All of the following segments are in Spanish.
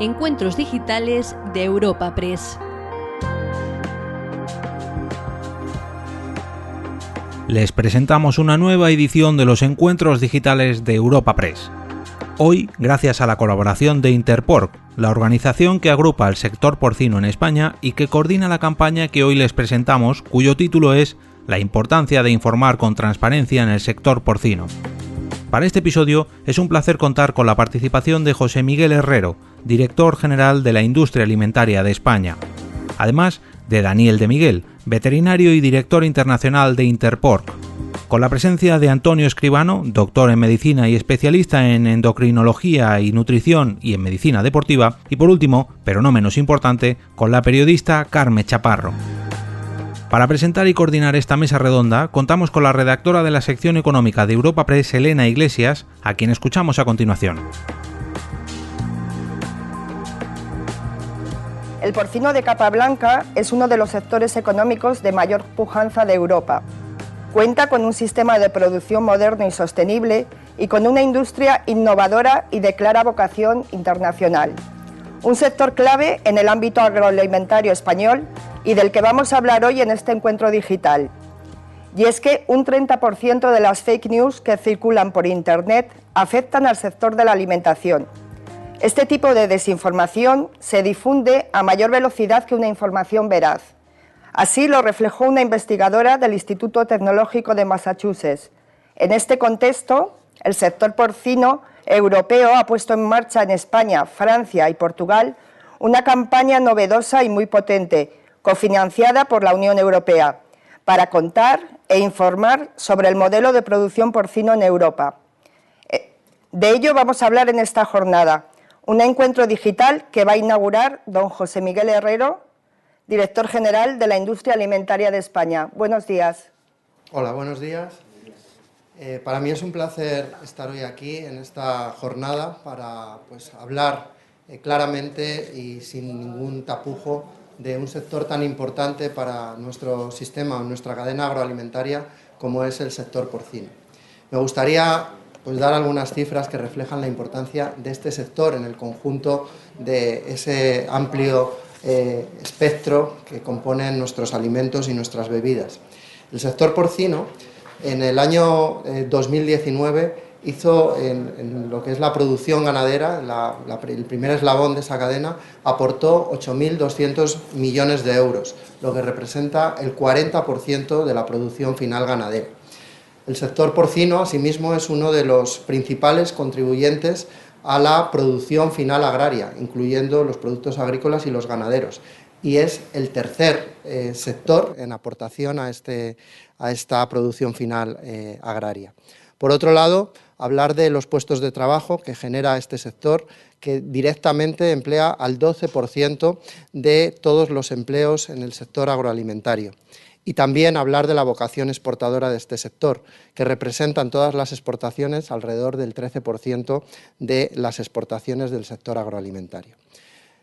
Encuentros Digitales de Europa Press. Les presentamos una nueva edición de los Encuentros Digitales de Europa Press. Hoy, gracias a la colaboración de Interporc, la organización que agrupa al sector porcino en España y que coordina la campaña que hoy les presentamos, cuyo título es La importancia de informar con transparencia en el sector porcino. Para este episodio es un placer contar con la participación de José Miguel Herrero, director general de la industria alimentaria de España. Además de Daniel de Miguel, veterinario y director internacional de Interporc. Con la presencia de Antonio Escribano, doctor en medicina y especialista en endocrinología y nutrición y en medicina deportiva. Y por último, pero no menos importante, con la periodista Carme Chaparro. Para presentar y coordinar esta mesa redonda, contamos con la redactora de la sección económica de Europa Press, Elena Iglesias, a quien escuchamos a continuación. El porcino de capa blanca es uno de los sectores económicos de mayor pujanza de Europa. Cuenta con un sistema de producción moderno y sostenible y con una industria innovadora y de clara vocación internacional. Un sector clave en el ámbito agroalimentario español y del que vamos a hablar hoy en este encuentro digital. Y es que un 30% de las fake news que circulan por Internet afectan al sector de la alimentación. Este tipo de desinformación se difunde a mayor velocidad que una información veraz. Así lo reflejó una investigadora del Instituto Tecnológico de Massachusetts. En este contexto, el sector porcino europeo ha puesto en marcha en España, Francia y Portugal una campaña novedosa y muy potente cofinanciada por la Unión Europea, para contar e informar sobre el modelo de producción porcino en Europa. Eh, de ello vamos a hablar en esta jornada, un encuentro digital que va a inaugurar don José Miguel Herrero, director general de la Industria Alimentaria de España. Buenos días. Hola, buenos días. Eh, para mí es un placer estar hoy aquí en esta jornada para pues, hablar eh, claramente y sin ningún tapujo de un sector tan importante para nuestro sistema, nuestra cadena agroalimentaria, como es el sector porcino. Me gustaría pues, dar algunas cifras que reflejan la importancia de este sector en el conjunto de ese amplio eh, espectro que componen nuestros alimentos y nuestras bebidas. El sector porcino, en el año 2019, eh, hizo en, lo que es la producción ganadera, el primer eslabón de esa cadena, aportó 8.200 millones de euros, lo que representa el 40% de la producción final ganadera. El sector porcino, asimismo, es uno de los principales contribuyentes a la producción final agraria, incluyendo los productos agrícolas y los ganaderos. Y es el tercer eh, sector en aportación a, este, a esta producción final eh, agraria. Por otro lado, hablar de los puestos de trabajo que genera este sector, que directamente emplea al 12% de todos los empleos en el sector agroalimentario. Y también hablar de la vocación exportadora de este sector, que representan todas las exportaciones alrededor del 13% de las exportaciones del sector agroalimentario.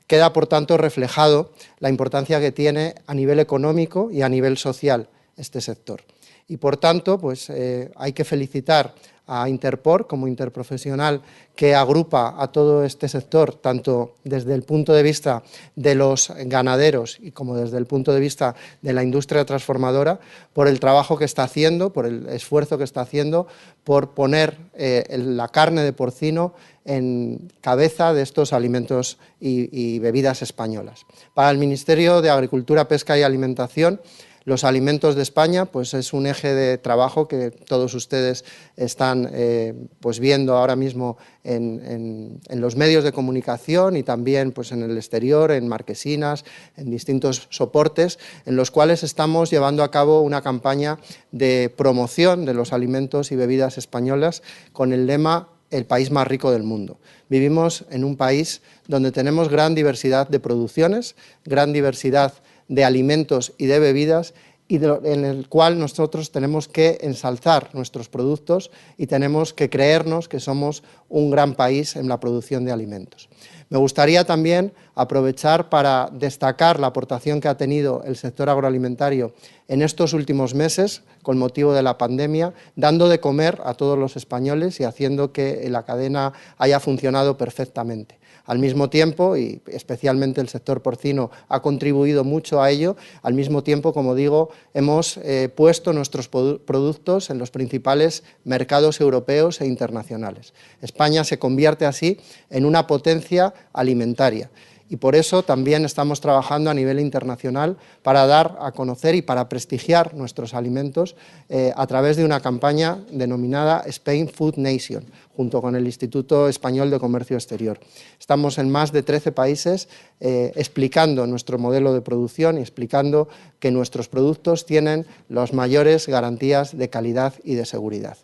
Queda, por tanto, reflejado la importancia que tiene a nivel económico y a nivel social este sector. Y, por tanto, pues, eh, hay que felicitar a Interpor como interprofesional que agrupa a todo este sector, tanto desde el punto de vista de los ganaderos y como desde el punto de vista de la industria transformadora, por el trabajo que está haciendo, por el esfuerzo que está haciendo, por poner eh, la carne de porcino en cabeza de estos alimentos y bebidas españolas. Para el Ministerio de Agricultura, Pesca y Alimentación, los alimentos de España, pues es un eje de trabajo que todos ustedes están eh, pues viendo ahora mismo en, los medios de comunicación y también pues en el exterior, en marquesinas, en distintos soportes, en los cuales estamos llevando a cabo una campaña de promoción de los alimentos y bebidas españolas con el lema el país más rico del mundo. Vivimos en un país donde tenemos gran diversidad de producciones, gran diversidad de alimentos y de bebidas y en el cual nosotros tenemos que ensalzar nuestros productos y tenemos que creernos que somos un gran país en la producción de alimentos. Me gustaría también aprovechar para destacar la aportación que ha tenido el sector agroalimentario en estos últimos meses con motivo de la pandemia, dando de comer a todos los españoles y haciendo que la cadena haya funcionado perfectamente. Al mismo tiempo, y especialmente el sector porcino ha contribuido mucho a ello, al mismo tiempo, como digo, hemos eh, puesto nuestros productos en los principales mercados europeos e internacionales. España se convierte así en una potencia alimentaria y por eso también estamos trabajando a nivel internacional para dar a conocer y para prestigiar nuestros alimentos eh, a través de una campaña denominada Spain Food Nation, junto con el Instituto Español de Comercio Exterior. Estamos en más de 13 países eh, explicando nuestro modelo de producción y explicando que nuestros productos tienen las mayores garantías de calidad y de seguridad.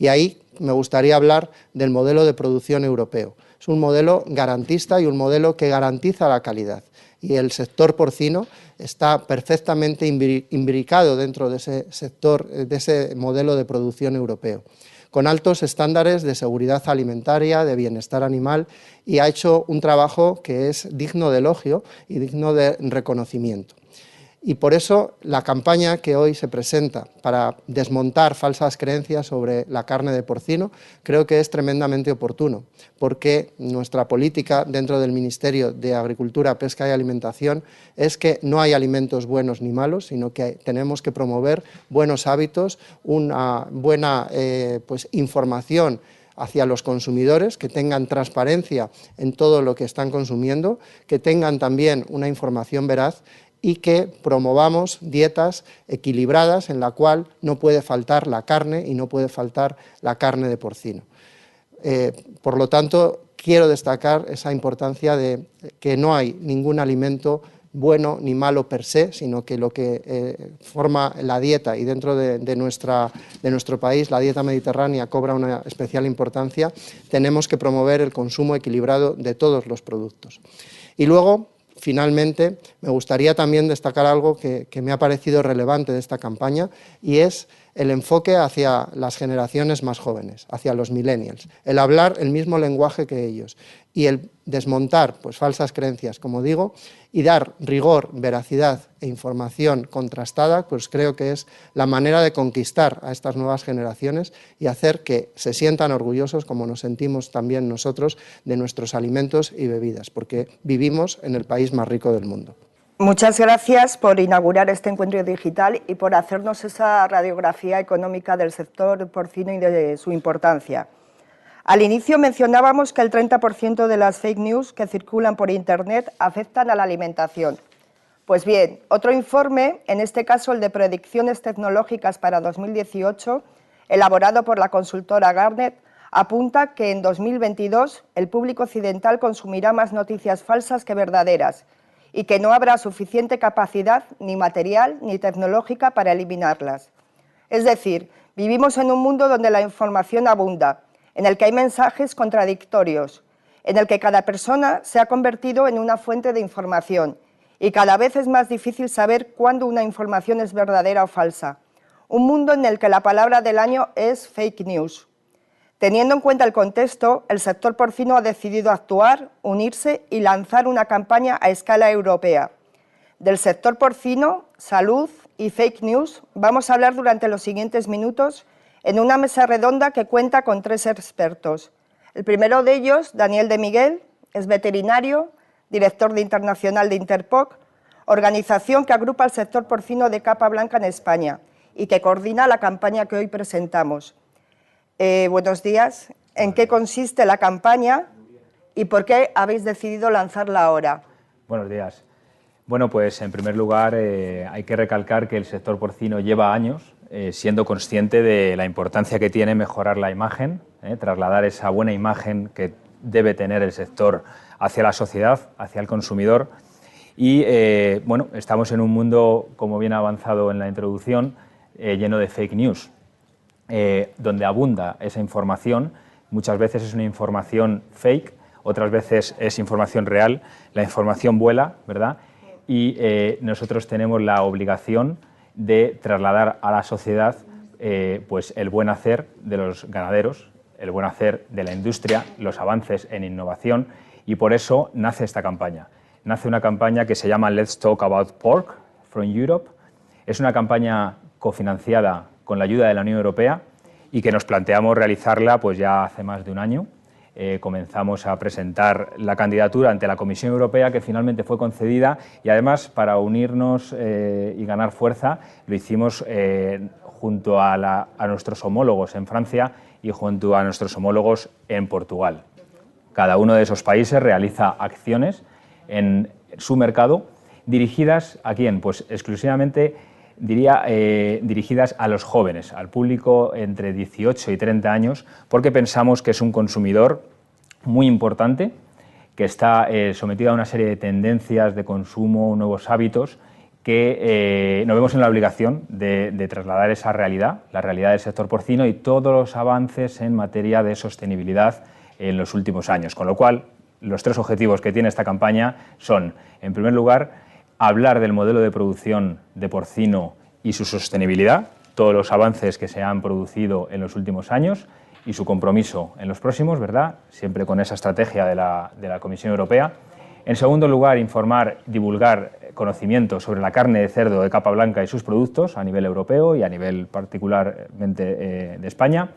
Y ahí me gustaría hablar del modelo de producción europeo es un modelo garantista y un modelo que garantiza la calidad. Y el sector porcino está perfectamente imbricado dentro de ese sector, de ese modelo de producción europeo con altos estándares de seguridad alimentaria, de bienestar animal y ha hecho un trabajo que es digno de elogio y digno de reconocimiento. Y por eso la campaña que hoy se presenta para desmontar falsas creencias sobre la carne de porcino creo que es tremendamente oportuno, porque nuestra política dentro del Ministerio de Agricultura, Pesca y Alimentación es que no hay alimentos buenos ni malos, sino que tenemos que promover buenos hábitos, una buena eh, pues, información hacia los consumidores, que tengan transparencia en todo lo que están consumiendo, que tengan también una información veraz y que promovamos dietas equilibradas en la cual no puede faltar la carne y no puede faltar la carne de porcino. Eh, por lo tanto, quiero destacar esa importancia de que no hay ningún alimento bueno ni malo per se, sino que lo que eh, forma la dieta y dentro de, nuestra, de nuestro país la dieta mediterránea cobra una especial importancia, tenemos que promover el consumo equilibrado de todos los productos. Y luego, finalmente, me gustaría también destacar algo que, me ha parecido relevante de esta campaña y es el enfoque hacia las generaciones más jóvenes, hacia los millennials, el hablar el mismo lenguaje que ellos y el desmontar pues, falsas creencias, como digo, y dar rigor, veracidad e información contrastada, pues creo que es la manera de conquistar a estas nuevas generaciones y hacer que se sientan orgullosos, como nos sentimos también nosotros, de nuestros alimentos y bebidas, porque vivimos en el país más rico del mundo. Muchas gracias por inaugurar este encuentro digital y por hacernos esa radiografía económica del sector porcino y de su importancia. Al inicio mencionábamos que el 30% de las fake news que circulan por Internet afectan a la alimentación. Pues bien, otro informe, en este caso el de predicciones tecnológicas para 2018, elaborado por la consultora Garnet, apunta que en 2022 el público occidental consumirá más noticias falsas que verdaderas y que no habrá suficiente capacidad ni material ni tecnológica para eliminarlas. Es decir, vivimos en un mundo donde la información abunda, en el que hay mensajes contradictorios, en el que cada persona se ha convertido en una fuente de información y cada vez es más difícil saber cuándo una información es verdadera o falsa. Un mundo en el que la palabra del año es fake news. Teniendo en cuenta el contexto, el sector porcino ha decidido actuar, unirse y lanzar una campaña a escala europea. Del sector porcino, salud y fake news vamos a hablar durante los siguientes minutos en una mesa redonda que cuenta con tres expertos. El primero de ellos, Daniel de Miguel, es veterinario, director de internacional de Interpoc, organización que agrupa el sector porcino de capa blanca en España y que coordina la campaña que hoy presentamos. Eh, buenos días. ¿En qué consiste la campaña y por qué habéis decidido lanzarla ahora? Buenos días. Bueno, pues en primer lugar eh, hay que recalcar que el sector porcino lleva años eh, siendo consciente de la importancia que tiene mejorar la imagen, trasladar esa buena imagen que debe tener el sector hacia la sociedad, hacia el consumidor. Y bueno, estamos en un mundo, como bien ha avanzado en la introducción, lleno de fake news. Eh, donde abunda esa información. Muchas veces es una información fake, otras veces es información real. La información vuela, ¿verdad? Y eh, nosotros tenemos la obligación de trasladar a la sociedad eh, pues el buen hacer de los ganaderos, el buen hacer de la industria, los avances en innovación y por eso nace esta campaña. Nace una campaña que se llama Let's Talk About Pork from Europe. Es una campaña cofinanciada con la ayuda de la Unión Europea y que nos planteamos realizarla pues ya hace más de un año. eh, comenzamos a presentar la candidatura ante la Comisión Europea, que finalmente fue concedida y además para unirnos y ganar fuerza lo hicimos junto a, nuestros homólogos en Francia y junto a nuestros homólogos en Portugal. Cada uno de esos países realiza acciones en su mercado dirigidas a quién? Pues exclusivamente diría eh, dirigidas a los jóvenes, al público entre 18 y 30 años, porque pensamos que es un consumidor muy importante, que está eh, sometido a una serie de tendencias de consumo, nuevos hábitos que eh, nos vemos en la obligación de, trasladar esa realidad, la realidad del sector porcino y todos los avances en materia de sostenibilidad en los últimos años. Con lo cual, los tres objetivos que tiene esta campaña son, en primer lugar, hablar del modelo de producción de porcino y su sostenibilidad, todos los avances que se han producido en los últimos años y su compromiso en los próximos, ¿verdad? Siempre con esa estrategia de la, de la Comisión Europea. En segundo lugar, informar, divulgar conocimiento sobre la carne de cerdo de capa blanca y sus productos a nivel europeo y a nivel particularmente eh, de España.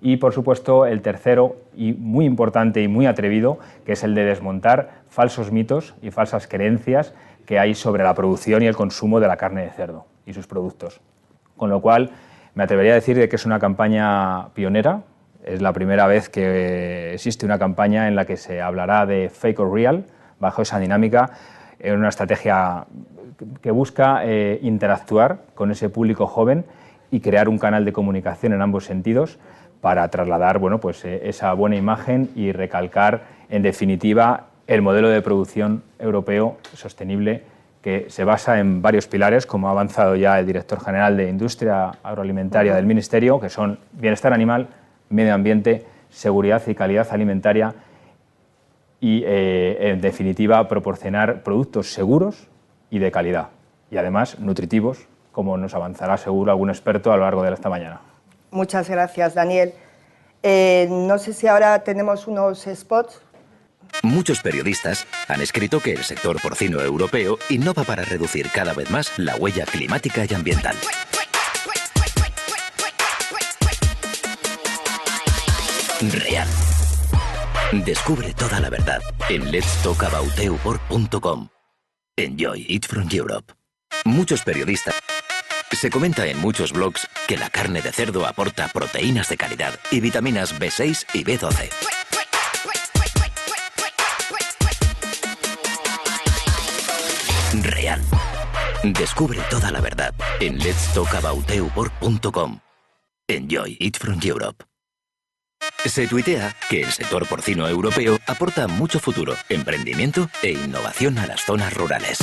Y, por supuesto, el tercero, y muy importante y muy atrevido, que es el de desmontar falsos mitos y falsas creencias que hay sobre la producción y el consumo de la carne de cerdo y sus productos. Con lo cual, me atrevería a decir que es una campaña pionera. Es la primera vez que existe una campaña en la que se hablará de fake or real, bajo esa dinámica en una estrategia que busca eh, interactuar con ese público joven y crear un canal de comunicación en ambos sentidos para trasladar bueno, pues, eh, esa buena imagen y recalcar, en definitiva, el modelo de producción europeo sostenible que se basa en varios pilares, como ha avanzado ya el director general de Industria Agroalimentaria del Ministerio, que son bienestar animal, medio ambiente, seguridad y calidad alimentaria y, eh, en definitiva, proporcionar productos seguros y de calidad, y además nutritivos, como nos avanzará seguro algún experto a lo largo de esta mañana. Muchas gracias, Daniel. Eh, no sé si ahora tenemos unos spots. Muchos periodistas han escrito que el sector porcino europeo innova para reducir cada vez más la huella climática y ambiental. Real Descubre toda la verdad en letstalkabouteupork.com. Enjoy it from Europe. Muchos periodistas. Se comenta en muchos blogs que la carne de cerdo aporta proteínas de calidad y vitaminas B6 y B12. Real. Descubre toda la verdad en letstalkabouteupork.com. Enjoy it from Europe. Se tuitea que el sector porcino europeo aporta mucho futuro, emprendimiento e innovación a las zonas rurales.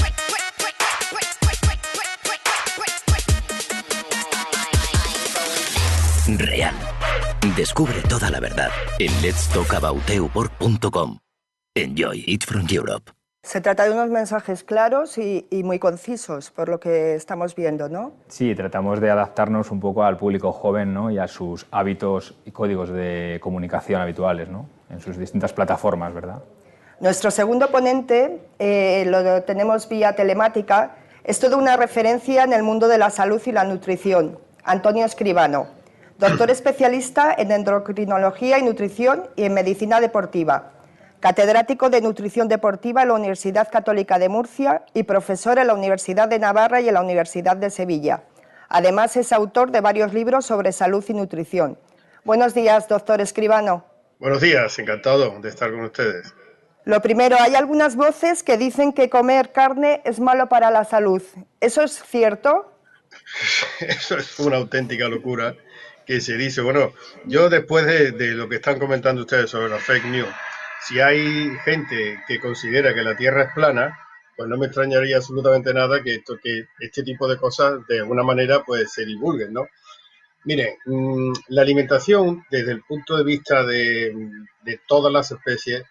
Real. Descubre toda la verdad en letstalkabouteupork.com. Enjoy it from Europe. Se trata de unos mensajes claros y, muy concisos, por lo que estamos viendo, ¿no? Sí, tratamos de adaptarnos un poco al público joven ¿no? y a sus hábitos y códigos de comunicación habituales ¿no? en sus distintas plataformas, ¿verdad? Nuestro segundo ponente, eh, lo tenemos vía telemática, es toda una referencia en el mundo de la salud y la nutrición, Antonio Escribano, doctor especialista en endocrinología y nutrición y en medicina deportiva catedrático de Nutrición Deportiva en la Universidad Católica de Murcia y profesor en la Universidad de Navarra y en la Universidad de Sevilla. Además, es autor de varios libros sobre salud y nutrición. Buenos días, doctor Escribano. Buenos días, encantado de estar con ustedes. Lo primero, hay algunas voces que dicen que comer carne es malo para la salud. ¿Eso es cierto? Eso es una auténtica locura que se dice. Bueno, yo después de, de lo que están comentando ustedes sobre la fake news, si hay gente que considera que la Tierra es plana, pues no me extrañaría absolutamente nada que, esto, que este tipo de cosas de alguna manera pues se divulguen, ¿no? Miren, mm, la alimentación desde el punto de vista de, todas las especies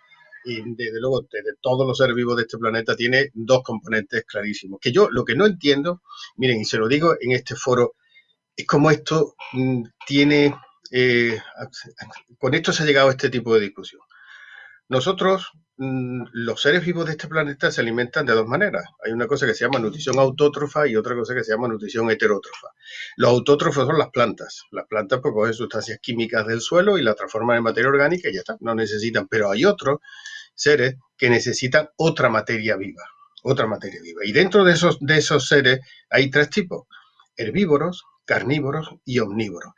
y desde luego de todos los seres vivos de este planeta tiene dos componentes clarísimos. Que yo lo que no entiendo, miren, y se lo digo en este foro, es como esto mm, tiene, eh, con esto se ha llegado a este tipo de discusión. Nosotros, mm, los seres vivos de este planeta se alimentan de dos maneras. Hay una cosa que se llama nutrición autótrofa y otra cosa que se llama nutrición heterótrofa. Los autótrofos son las plantas. Las plantas pues, cogen sustancias químicas del suelo y las transforman en materia orgánica y ya está, no necesitan. Pero hay otros seres que necesitan otra materia viva, otra materia viva. Y dentro de esos, de esos seres hay tres tipos, herbívoros, carnívoros y omnívoros.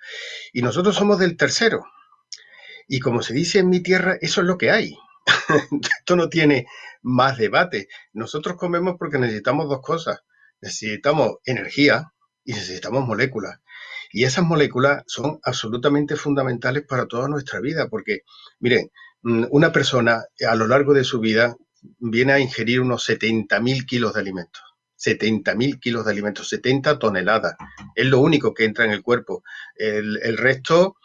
Y nosotros somos del tercero, y como se dice en mi tierra, eso es lo que hay. Esto no tiene más debate. Nosotros comemos porque necesitamos dos cosas. Necesitamos energía y necesitamos moléculas. Y esas moléculas son absolutamente fundamentales para toda nuestra vida, porque, miren, mm, una persona a lo largo de su vida viene a ingerir unos 70.000 kilos de alimentos. 70.000 kilos de alimentos, 70 toneladas. Es lo único que entra en el cuerpo. El, el resto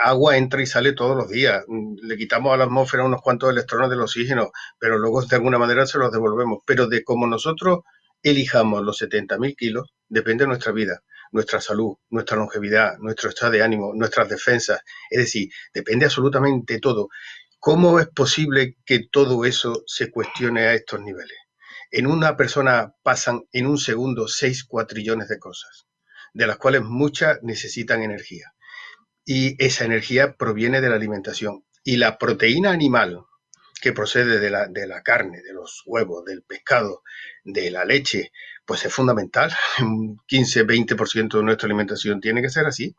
agua entra y sale todos los días. Mm, le quitamos a la atmósfera unos cuantos electrones del oxígeno, pero luego de alguna manera se los devolvemos. Pero de cómo nosotros elijamos los 70.000 kilos, depende de nuestra vida, nuestra salud, nuestra longevidad, nuestro estado de ánimo, nuestras defensas. Es decir, depende absolutamente todo. ¿Cómo es posible que todo eso se cuestione a estos niveles? En una persona pasan en un segundo 6 cuatrillones de cosas, de las cuales muchas necesitan energía y esa energía proviene de la alimentación. Y la proteína animal que procede de la, de la carne, de los huevos, del pescado, de la leche, pues es fundamental. Un 15-20% de nuestra alimentación tiene que ser así.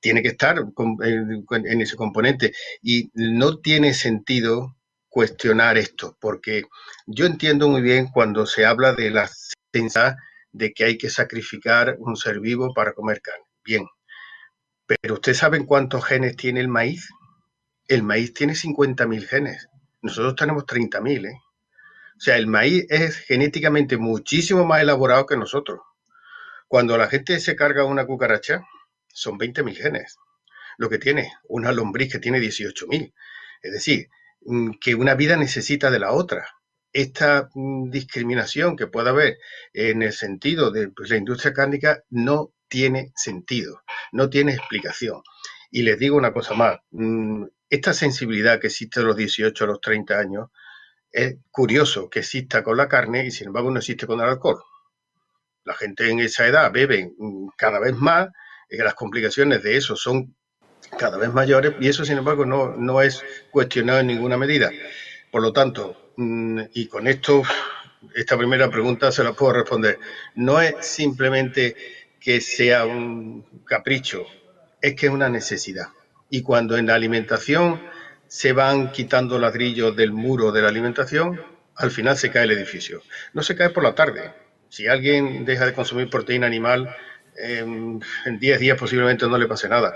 Tiene que estar en ese componente. Y no tiene sentido cuestionar esto, porque yo entiendo muy bien cuando se habla de la sensación de que hay que sacrificar un ser vivo para comer carne. Bien, pero ¿ustedes saben cuántos genes tiene el maíz? El maíz tiene 50.000 genes. Nosotros tenemos 30.000, ¿eh? O sea, el maíz es genéticamente muchísimo más elaborado que nosotros. Cuando la gente se carga una cucaracha, son 20.000 genes. Lo que tiene una lombriz que tiene 18.000. Es decir, mm, que una vida necesita de la otra. Esta mm, discriminación que pueda haber en el sentido de pues, la industria cárnica no tiene sentido, no tiene explicación. Y les digo una cosa más, mm, esta sensibilidad que existe a los 18 a los 30 años, es curioso que exista con la carne y sin embargo no existe con el alcohol. La gente en esa edad bebe mm, cada vez más, y las complicaciones de eso son cada vez mayores y eso sin embargo no, no es cuestionado en ninguna medida. Por lo tanto, mm, y con esto, esta primera pregunta se la puedo responder, no es simplemente que sea un capricho, es que es una necesidad. Y cuando en la alimentación se van quitando ladrillos del muro de la alimentación, al final se cae el edificio. No se cae por la tarde. Si alguien deja de consumir proteína animal, en 10 días posiblemente no le pase nada,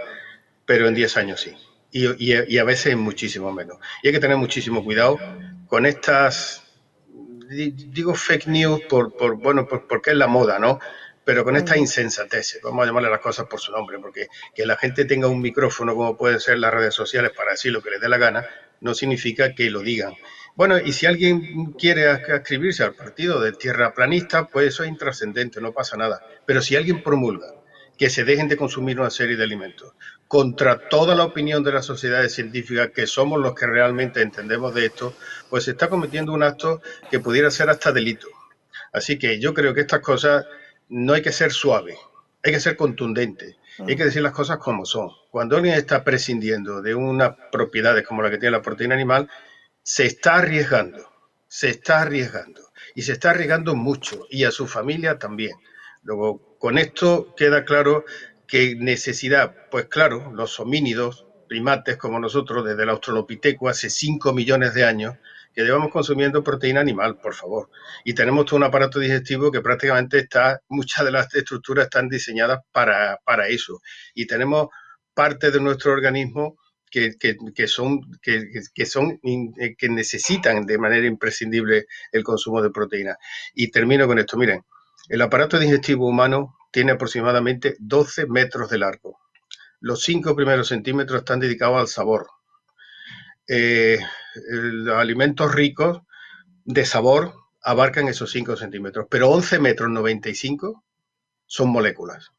pero en 10 años sí. Y, a veces muchísimo menos. Y hay que tener muchísimo cuidado con estas, digo fake news por bueno, porque es la moda, ¿no? Pero con esta insensatez, vamos a llamarle las cosas por su nombre, porque que la gente tenga un micrófono como pueden ser las redes sociales para decir lo que les dé la gana, no significa que lo digan. Bueno, y si alguien quiere escribirse al partido de tierra planista, pues eso es intrascendente, no pasa nada. Pero si alguien promulga que se dejen de consumir una serie de alimentos contra toda la opinión de las sociedades científicas, que somos los que realmente entendemos de esto, pues se está cometiendo un acto que pudiera ser hasta delito. Así que yo creo que estas cosas no hay que ser suave, hay que ser contundente, hay que decir las cosas como son. Cuando alguien está prescindiendo de unas propiedades como la que tiene la proteína animal, se está arriesgando, se está arriesgando y se está arriesgando mucho y a su familia también. Luego, con esto queda claro que necesidad, pues claro, los homínidos, primates como nosotros, desde el Australopithecus hace 5 millones de años, que llevamos consumiendo proteína animal, por favor. Y tenemos todo un aparato digestivo que prácticamente está, muchas de las estructuras están diseñadas para, eso. Y tenemos parte de nuestro organismo que, son, que, son eh, que necesitan de manera imprescindible el consumo de proteína. Y termino con esto. Miren, el aparato digestivo humano tiene aproximadamente 12 metros de largo. Los cinco primeros centímetros están dedicados al sabor. Eh, los alimentos ricos de sabor abarcan esos 5 centímetros, pero 11 metros 95 son moléculas.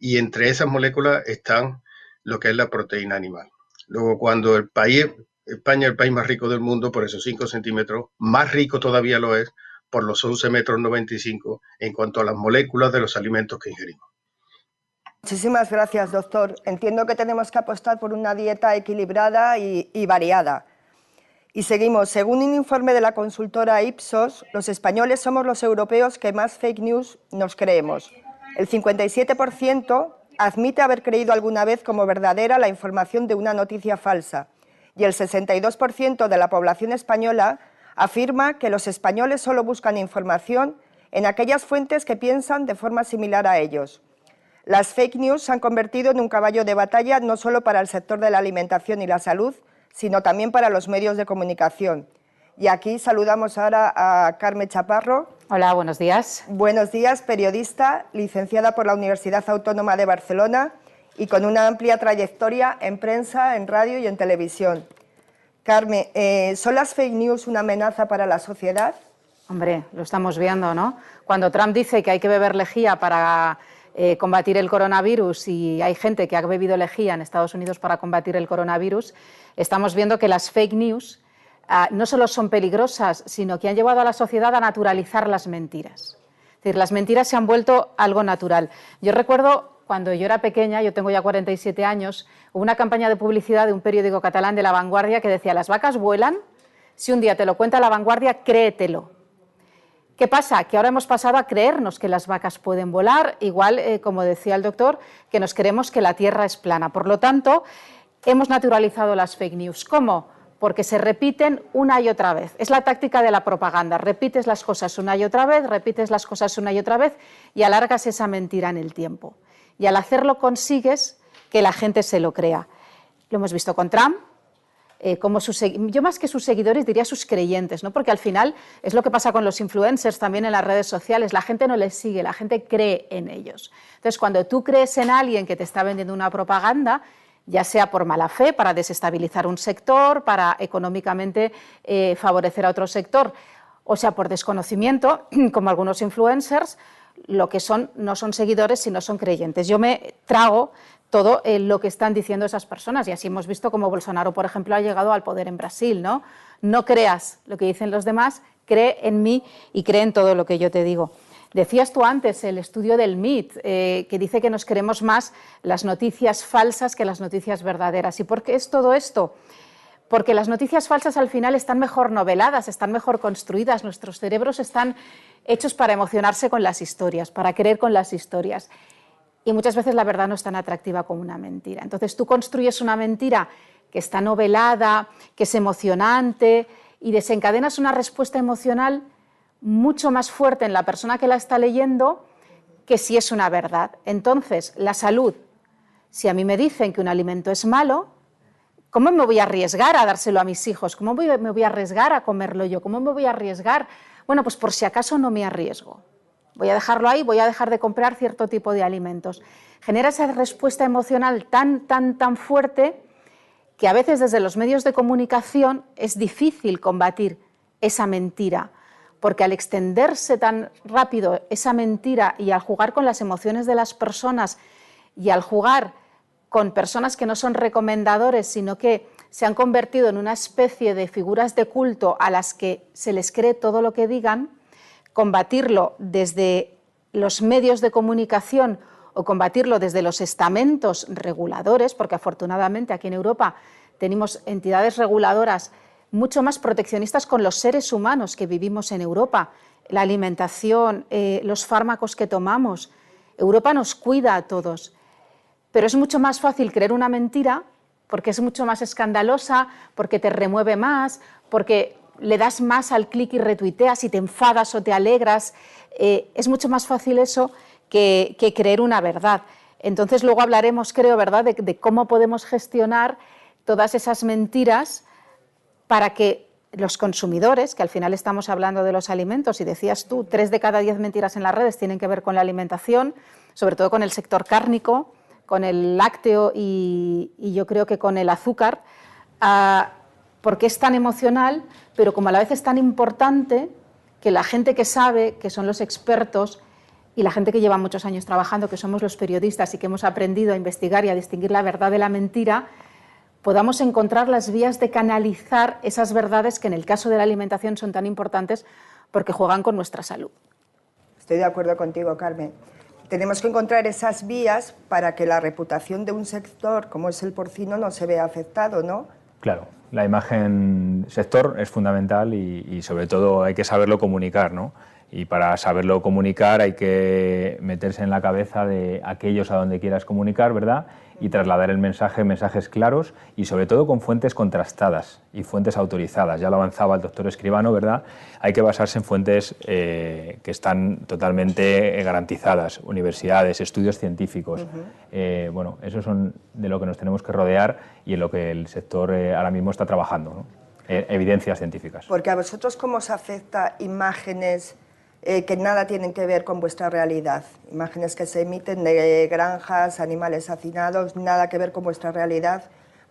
Y entre esas moléculas están lo que es la proteína animal. Luego, cuando el país España es el país más rico del mundo por esos 5 centímetros, más rico todavía lo es por los 11 metros 95 en cuanto a las moléculas de los alimentos que ingerimos. Muchísimas gracias, doctor. Entiendo que tenemos que apostar por una dieta equilibrada y, variada. Y seguimos. Según un informe de la consultora Ipsos, los españoles somos los europeos que más fake news nos creemos. El 57% admite haber creído alguna vez como verdadera la información de una noticia falsa y el 62% de la población española afirma que los españoles solo buscan información en aquellas fuentes que piensan de forma similar a ellos. Las fake news se han convertido en un caballo de batalla no solo para el sector de la alimentación y la salud, sino también para los medios de comunicación. Y aquí saludamos ahora a Carmen Chaparro. Hola, buenos días. Buenos días, periodista, licenciada por la Universidad Autónoma de Barcelona y con una amplia trayectoria en prensa, en radio y en televisión. Carmen, eh, ¿son las fake news una amenaza para la sociedad? Hombre, lo estamos viendo, ¿no? Cuando Trump dice que hay que beber lejía para eh, combatir el coronavirus y hay gente que ha bebido lejía en Estados Unidos para combatir el coronavirus, estamos viendo que las fake news ah, no solo son peligrosas, sino que han llevado a la sociedad a naturalizar las mentiras. Es decir, las mentiras se han vuelto algo natural. Yo recuerdo cuando yo era pequeña, yo tengo ya 47 años, hubo una campaña de publicidad de un periódico catalán de La Vanguardia que decía, las vacas vuelan, si un día te lo cuenta La Vanguardia, créetelo. ¿Qué pasa? Que ahora hemos pasado a creernos que las vacas pueden volar, igual, eh, como decía el doctor, que nos creemos que la Tierra es plana. Por lo tanto, hemos naturalizado las fake news. ¿Cómo? Porque se repiten una y otra vez. Es la táctica de la propaganda. Repites las cosas una y otra vez, repites las cosas una y otra vez y alargas esa mentira en el tiempo y al hacerlo consigues que la gente se lo crea. Lo hemos visto con Trump, eh, como yo más que sus seguidores diría sus creyentes, ¿no? porque al final es lo que pasa con los influencers también en las redes sociales, la gente no les sigue, la gente cree en ellos. Entonces, cuando tú crees en alguien que te está vendiendo una propaganda, ya sea por mala fe, para desestabilizar un sector, para económicamente eh, favorecer a otro sector, o sea, por desconocimiento, como algunos influencers, lo que son no son seguidores, sino son creyentes. Yo me trago todo eh, lo que están diciendo esas personas y así hemos visto como Bolsonaro, por ejemplo, ha llegado al poder en Brasil. No, no creas lo que dicen los demás, cree en mí y cree en todo lo que yo te digo. Decías tú antes el estudio del MIT, eh, que dice que nos queremos más las noticias falsas que las noticias verdaderas. ¿Y por qué es todo esto? Porque las noticias falsas al final están mejor noveladas, están mejor construidas, nuestros cerebros están hechos para emocionarse con las historias, para creer con las historias. Y muchas veces la verdad no es tan atractiva como una mentira. Entonces tú construyes una mentira que está novelada, que es emocionante y desencadenas una respuesta emocional mucho más fuerte en la persona que la está leyendo que si es una verdad. Entonces, la salud, si a mí me dicen que un alimento es malo, ¿cómo me voy a arriesgar a dárselo a mis hijos? ¿Cómo me voy a arriesgar a comerlo yo? ¿Cómo me voy a arriesgar bueno, pues por si acaso no me arriesgo. Voy a dejarlo ahí, voy a dejar de comprar cierto tipo de alimentos. Genera esa respuesta emocional tan, tan, tan fuerte que a veces desde los medios de comunicación es difícil combatir esa mentira, porque al extenderse tan rápido esa mentira y al jugar con las emociones de las personas y al jugar con personas que no son recomendadores, sino que se han convertido en una especie de figuras de culto a las que se les cree todo lo que digan, combatirlo desde los medios de comunicación o combatirlo desde los estamentos reguladores, porque afortunadamente aquí en Europa tenemos entidades reguladoras mucho más proteccionistas con los seres humanos que vivimos en Europa, la alimentación, eh, los fármacos que tomamos. Europa nos cuida a todos, pero es mucho más fácil creer una mentira porque es mucho más escandalosa, porque te remueve más, porque le das más al clic y retuiteas y te enfadas o te alegras. Eh, es mucho más fácil eso que, creer una verdad. Entonces luego hablaremos, creo, ¿verdad?, de, cómo podemos gestionar todas esas mentiras para que los consumidores, que al final estamos hablando de los alimentos, y decías tú, tres de cada diez mentiras en las redes tienen que ver con la alimentación, sobre todo con el sector cárnico, con el lácteo y, yo creo que con el azúcar, ah, porque es tan emocional, pero como a la vez es tan importante que la gente que sabe, que son los expertos y la gente que lleva muchos años trabajando, que somos los periodistas y que hemos aprendido a investigar y a distinguir la verdad de la mentira, podamos encontrar las vías de canalizar esas verdades que en el caso de la alimentación son tan importantes porque juegan con nuestra salud. Estoy de acuerdo contigo, Carmen. Tenemos que encontrar esas vías para que la reputación de un sector como es el porcino no se vea afectado, ¿no? Claro, la imagen sector es fundamental y, y sobre todo hay que saberlo comunicar, ¿no? Y para saberlo comunicar hay que meterse en la cabeza de aquellos a donde quieras comunicar, ¿verdad? y trasladar el mensaje, mensajes claros y sobre todo con fuentes contrastadas y fuentes autorizadas. Ya lo avanzaba el doctor Escribano, ¿verdad? Hay que basarse en fuentes eh, que están totalmente garantizadas, universidades, estudios científicos. Eh, bueno, eso son de lo que nos tenemos que rodear y en lo que el sector eh, ahora mismo está trabajando, evidencias científicas. Porque a vosotros cómo os afecta imágenes eh, que nada tienen que ver con vuestra realidad. Imágenes que se emiten de granjas, animales hacinados, nada que ver con vuestra realidad,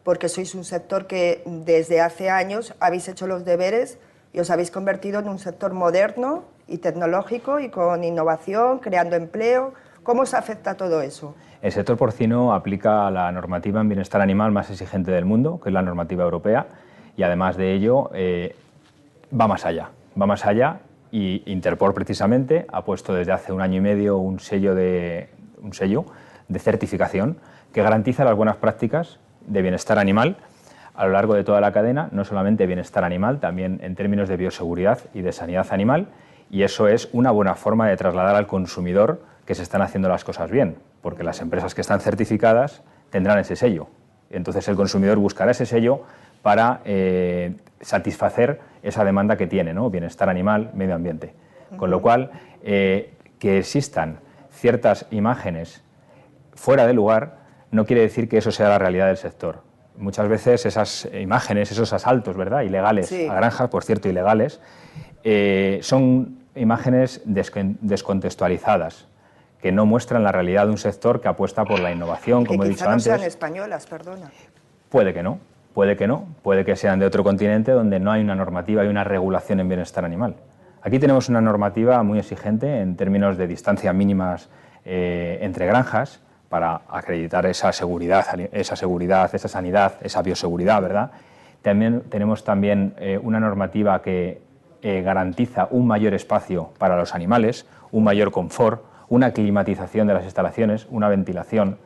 porque sois un sector que desde hace años habéis hecho los deberes y os habéis convertido en un sector moderno y tecnológico y con innovación, creando empleo. ¿Cómo os afecta todo eso? El sector porcino aplica la normativa en bienestar animal más exigente del mundo, que es la normativa europea, y además de ello eh, va más allá. Va más allá y Interpol precisamente ha puesto desde hace un año y medio un sello de, un sello de certificación que garantiza las buenas prácticas de bienestar animal a lo largo de toda la cadena, no solamente bienestar animal, también en términos de bioseguridad y de sanidad animal, y eso es una buena forma de trasladar al consumidor que se están haciendo las cosas bien, porque las empresas que están certificadas tendrán ese sello. Entonces el consumidor buscará ese sello para eh, satisfacer esa demanda que tiene, ¿no? bienestar animal, medio ambiente. Con lo cual, eh, que existan ciertas imágenes fuera de lugar no quiere decir que eso sea la realidad del sector. Muchas veces esas imágenes, esos asaltos ¿verdad? ilegales a granjas, por cierto, ilegales, eh, son imágenes descontextualizadas, que no muestran la realidad de un sector que apuesta por la innovación, como he dicho no antes. sean españolas, perdona. Puede que no, Puede que no, puede que sean de otro continente donde no hay una normativa y una regulación en bienestar animal. Aquí tenemos una normativa muy exigente en términos de distancia mínimas eh, entre granjas para acreditar esa seguridad, esa seguridad, esa sanidad, esa bioseguridad, ¿verdad? También tenemos también eh, una normativa que eh, garantiza un mayor espacio para los animales, un mayor confort, una climatización de las instalaciones, una ventilación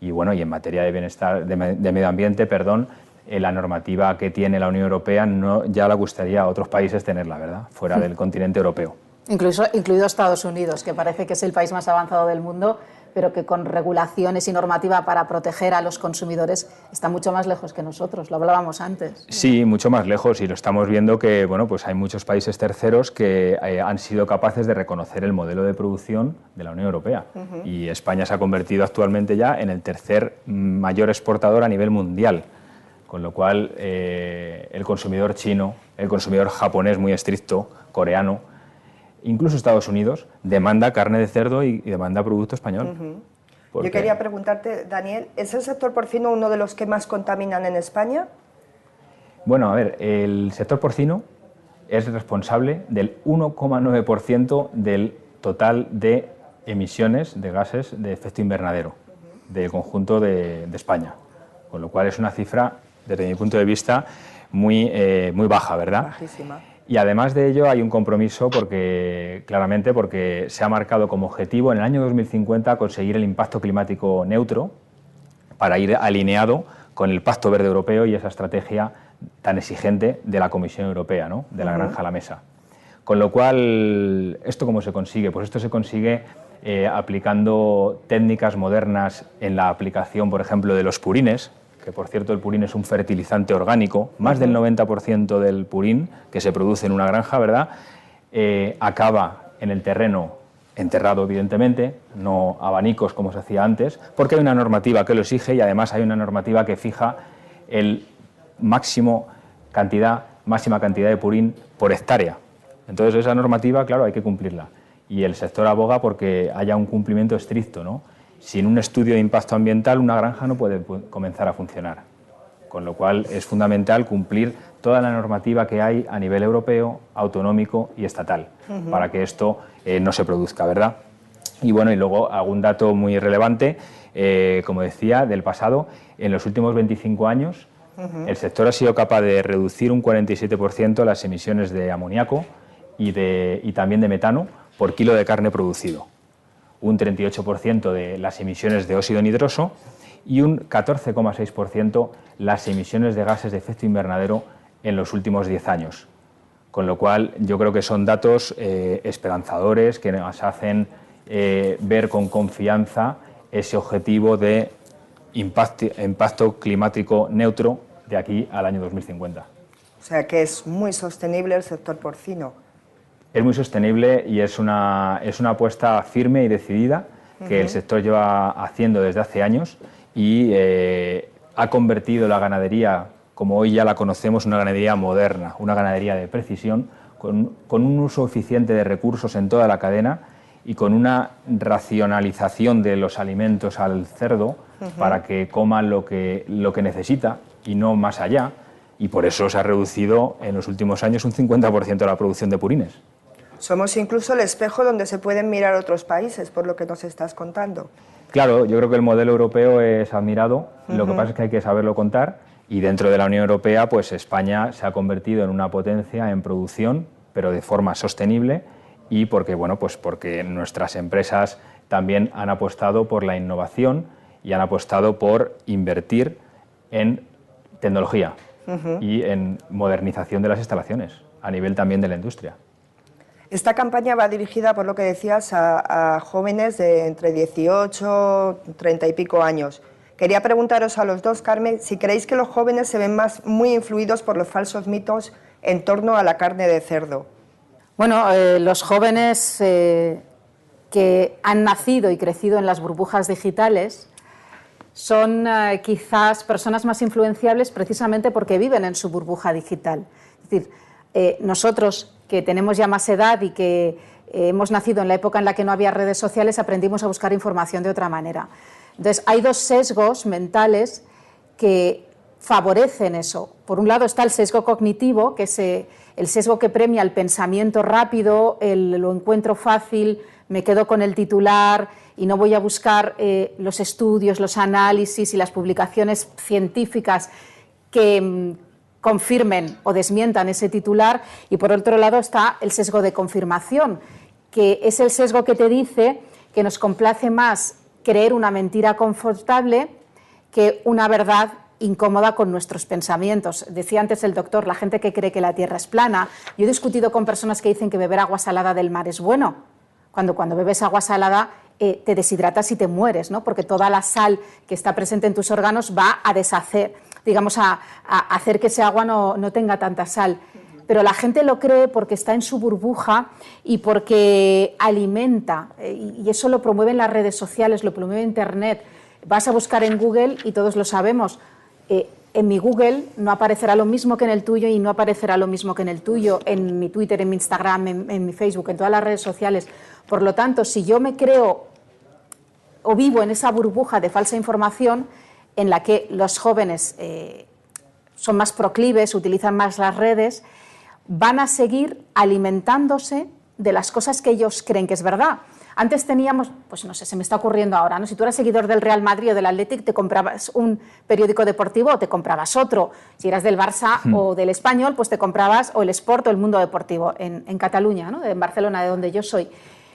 y bueno, y en materia de bienestar de medio ambiente, perdón, la normativa que tiene la Unión Europea no, ya la gustaría a otros países tenerla, ¿verdad? Fuera del continente europeo. Incluso, incluido Estados Unidos, que parece que es el país más avanzado del mundo, pero que con regulaciones y normativa para proteger a los consumidores está mucho más lejos que nosotros, lo hablábamos antes. Sí, mucho más lejos y lo estamos viendo que bueno, pues hay muchos países terceros que eh, han sido capaces de reconocer el modelo de producción de la Unión Europea y España se ha convertido actualmente ya en el tercer mayor exportador a nivel mundial con lo cual eh, el consumidor chino, el consumidor japonés muy estricto, coreano, incluso Estados Unidos, demanda carne de cerdo y, demanda producto español. Yo quería preguntarte, Daniel, ¿es el sector porcino uno de los que más contaminan en España? Bueno, a ver, el sector porcino es responsable del 1,9% del total de emisiones de gases de efecto invernadero del conjunto de, de España, con lo cual es una cifra desde mi punto de vista, muy, eh, muy baja, ¿verdad? Bajísima. Y además de ello hay un compromiso porque, claramente, porque se ha marcado como objetivo en el año 2050 conseguir el impacto climático neutro para ir alineado con el Pacto Verde Europeo y esa estrategia tan exigente de la Comisión Europea, ¿no? de la granja a la mesa. Con lo cual, ¿esto cómo se consigue? Pues esto se consigue eh, aplicando técnicas modernas en la aplicación, por ejemplo, de los purines, que por cierto el purín es un fertilizante orgánico, más del 90% del purín que se produce en una granja, ¿verdad? Eh, acaba en el terreno enterrado, evidentemente, no abanicos como se hacía antes, porque hay una normativa que lo exige y además hay una normativa que fija el máximo cantidad, máxima cantidad de purín por hectárea. Entonces esa normativa, claro, hay que cumplirla. Y el sector aboga porque haya un cumplimiento estricto, ¿no? Sin un estudio de impacto ambiental, una granja no puede comenzar a funcionar. Con lo cual es fundamental cumplir toda la normativa que hay a nivel europeo, autonómico y estatal, para que esto eh, no se produzca, ¿verdad? Y bueno, y luego algún dato muy relevante, eh, como decía, del pasado, en los últimos 25 años El sector ha sido capaz de reducir un 47% las emisiones de amoníaco y, de, y también de metano por kilo de carne producido, un 38% de las emisiones de óxido nitroso y un 14,6% las emisiones de gases de efecto invernadero en los últimos 10 años. Con lo cual, yo creo que son datos eh, esperanzadores que nos hacen eh, ver con confianza ese objetivo de impacto, climático neutro de aquí al año 2050. O sea que es muy sostenible el sector porcino. Es muy sostenible y es una, es una apuesta firme y decidida que el sector lleva haciendo desde hace años y eh, ha convertido la ganadería, como hoy ya la conocemos, una ganadería moderna, una ganadería de precisión, con, con un uso eficiente de recursos en toda la cadena y con una racionalización de los alimentos al cerdo para que coma lo que, lo que necesita y no más allá. Y por eso se ha reducido en los últimos años un 50% la producción de purines. Somos incluso el espejo donde se pueden mirar otros países, por lo que nos estás contando. Claro, yo creo que el modelo europeo es admirado, lo que pasa es que hay que saberlo contar y dentro de la Unión Europea, pues España se ha convertido en una potencia en producción, pero de forma sostenible y porque, bueno, pues porque nuestras empresas también han apostado por la innovación y han apostado por invertir en tecnología y en modernización de las instalaciones, a nivel también de la industria. Esta campaña va dirigida, por lo que decías, a, jóvenes de entre 18 y 30 y pico años. Quería preguntaros a los dos, Carmen, si creéis que los jóvenes se ven más muy influidos por los falsos mitos en torno a la carne de cerdo. Bueno, eh, los jóvenes eh, que han nacido y crecido en las burbujas digitales son eh, quizás personas más influenciables precisamente porque viven en su burbuja digital. Es decir, nosotros que tenemos ya más edad y que hemos nacido en la época en la que no había redes sociales, aprendimos a buscar información de otra manera. Entonces, hay dos sesgos mentales que favorecen eso. Por un lado está el sesgo cognitivo, que se el sesgo que premia el pensamiento rápido, el, lo encuentro fácil, me quedo con el titular y no voy a buscar eh, los estudios, los análisis y las publicaciones científicas que mm, confirmen o desmientan ese titular. Y por otro lado está el sesgo de confirmación, que es el sesgo que te dice que nos complace más creer una mentira confortable que una verdad incómoda con nuestros pensamientos. Decía antes el doctor, la gente que cree que la Tierra es plana. Yo he discutido con personas que dicen que beber agua salada del mar es bueno, cuando cuando bebes agua salada eh, te deshidratas y te mueres, ¿no? porque toda la sal que está presente en tus órganos va a deshacer, digamos, a, hacer que ese agua no, no tenga tanta sal pero la gente lo cree porque está en su burbuja y porque alimenta, eh, y eso lo promueven las redes sociales, lo promueve Internet. Vas a buscar en Google y todos lo sabemos, eh, en mi Google no aparecerá lo mismo que en el tuyo y no aparecerá lo mismo que en el tuyo, en mi Twitter, en mi Instagram, en, mi Facebook, en todas las redes sociales. Por lo tanto, si yo me creo o vivo en esa burbuja de falsa información en la que los jóvenes eh, son más proclives, utilizan más las redes, van a seguir alimentándose de las cosas que ellos creen que es verdad. Antes teníamos, pues no sé, se me está ocurriendo ahora, ¿no? Si tú eras seguidor del Real Madrid o del Athletic, te comprabas un periódico deportivo o te comprabas otro. Si eras del Barça hmm. o del Español, pues te comprabas o el Sport o el Mundo Deportivo en, Cataluña, ¿no? En Barcelona, de donde yo soy.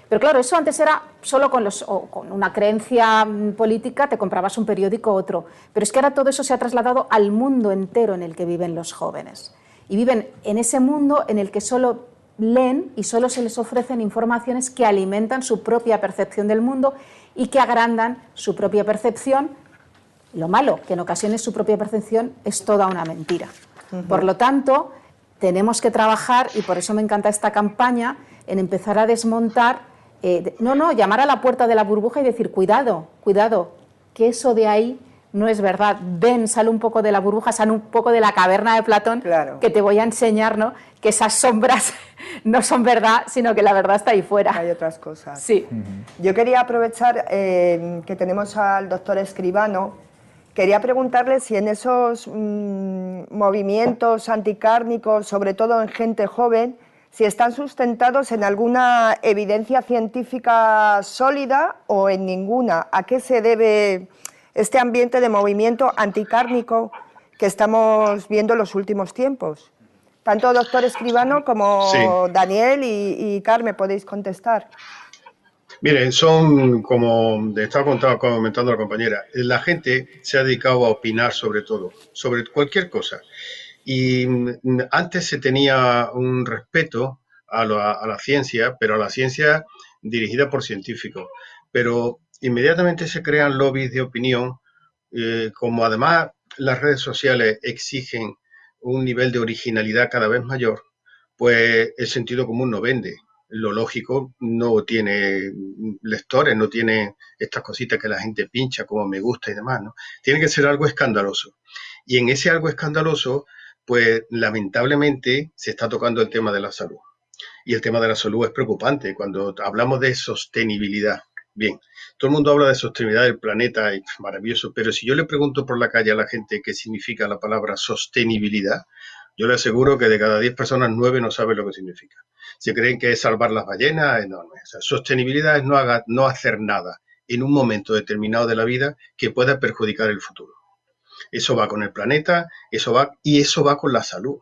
Pero claro, eso antes era solo con, los, con una creencia mm, política, te comprabas un periódico u otro. Pero es que ahora todo eso se ha trasladado al mundo entero en el que viven los jóvenes. Y viven en ese mundo en el que solo leen y solo se les ofrecen informaciones que alimentan su propia percepción del mundo y que agrandan su propia percepción. Lo malo, que en ocasiones su propia percepción es toda una mentira. Por lo tanto, tenemos que trabajar, y por eso me encanta esta campaña, en empezar a desmontar, eh, no, no, llamar a la puerta de la burbuja y decir, cuidado, cuidado, que eso de ahí no es verdad. Ven, sale un poco de la burbuja, sale un poco de la caverna de Platón, que te voy a enseñar, ¿no? Que esas sombras no son verdad, sino que la verdad está ahí fuera. Hay otras cosas. Sí. Yo quería aprovechar eh, que tenemos al doctor Escribano. Quería preguntarle si en esos mm, movimientos anticárnicos, sobre todo en gente joven, si están sustentados en alguna evidencia científica sólida o en ninguna. ¿A qué se debe este ambiente de movimiento anticárnico que estamos viendo en los últimos tiempos. Tanto doctor Escribano como Daniel y, y Carmen podéis contestar. Miren, son como estaba comentando la compañera, la gente se ha dedicado a opinar sobre todo, sobre cualquier cosa. Y antes se tenía un respeto a la, ciencia, pero a la ciencia dirigida por científicos. Pero inmediatamente se crean lobbies de opinión, eh, como además las redes sociales exigen un nivel de originalidad cada vez mayor, pues el sentido común no vende lo lógico no tiene lectores, no tiene estas cositas que la gente pincha como me gusta y demás, ¿no? Tiene que ser algo escandaloso. Y en ese algo escandaloso, pues lamentablemente se está tocando el tema de la salud. Y el tema de la salud es preocupante cuando hablamos de sostenibilidad. Bien, todo el mundo habla de sostenibilidad del planeta, y maravilloso, pero si yo le pregunto por la calle a la gente qué significa la palabra sostenibilidad, yo le aseguro que de cada 10 personas, 9 no saben lo que significa. Si creen que es salvar las ballenas, enorme. sostenibilidad es no, no hacer nada en un momento determinado de la vida que pueda perjudicar el futuro. Eso va con el planeta, eso va y eso va con la salud.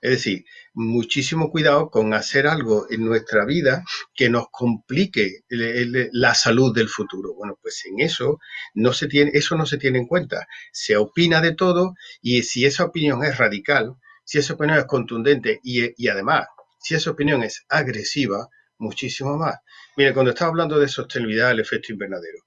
Es decir, muchísimo cuidado con hacer algo en nuestra vida que nos complique la salud del futuro. Bueno, pues en eso no se tiene, eso no se tiene en cuenta. Se opina de todo y si esa opinión es radical, si esa opinión es contundente y, además, si esa opinión es agresiva, muchísimo más. Mire, cuando estaba hablando de sostenibilidad del efecto invernadero,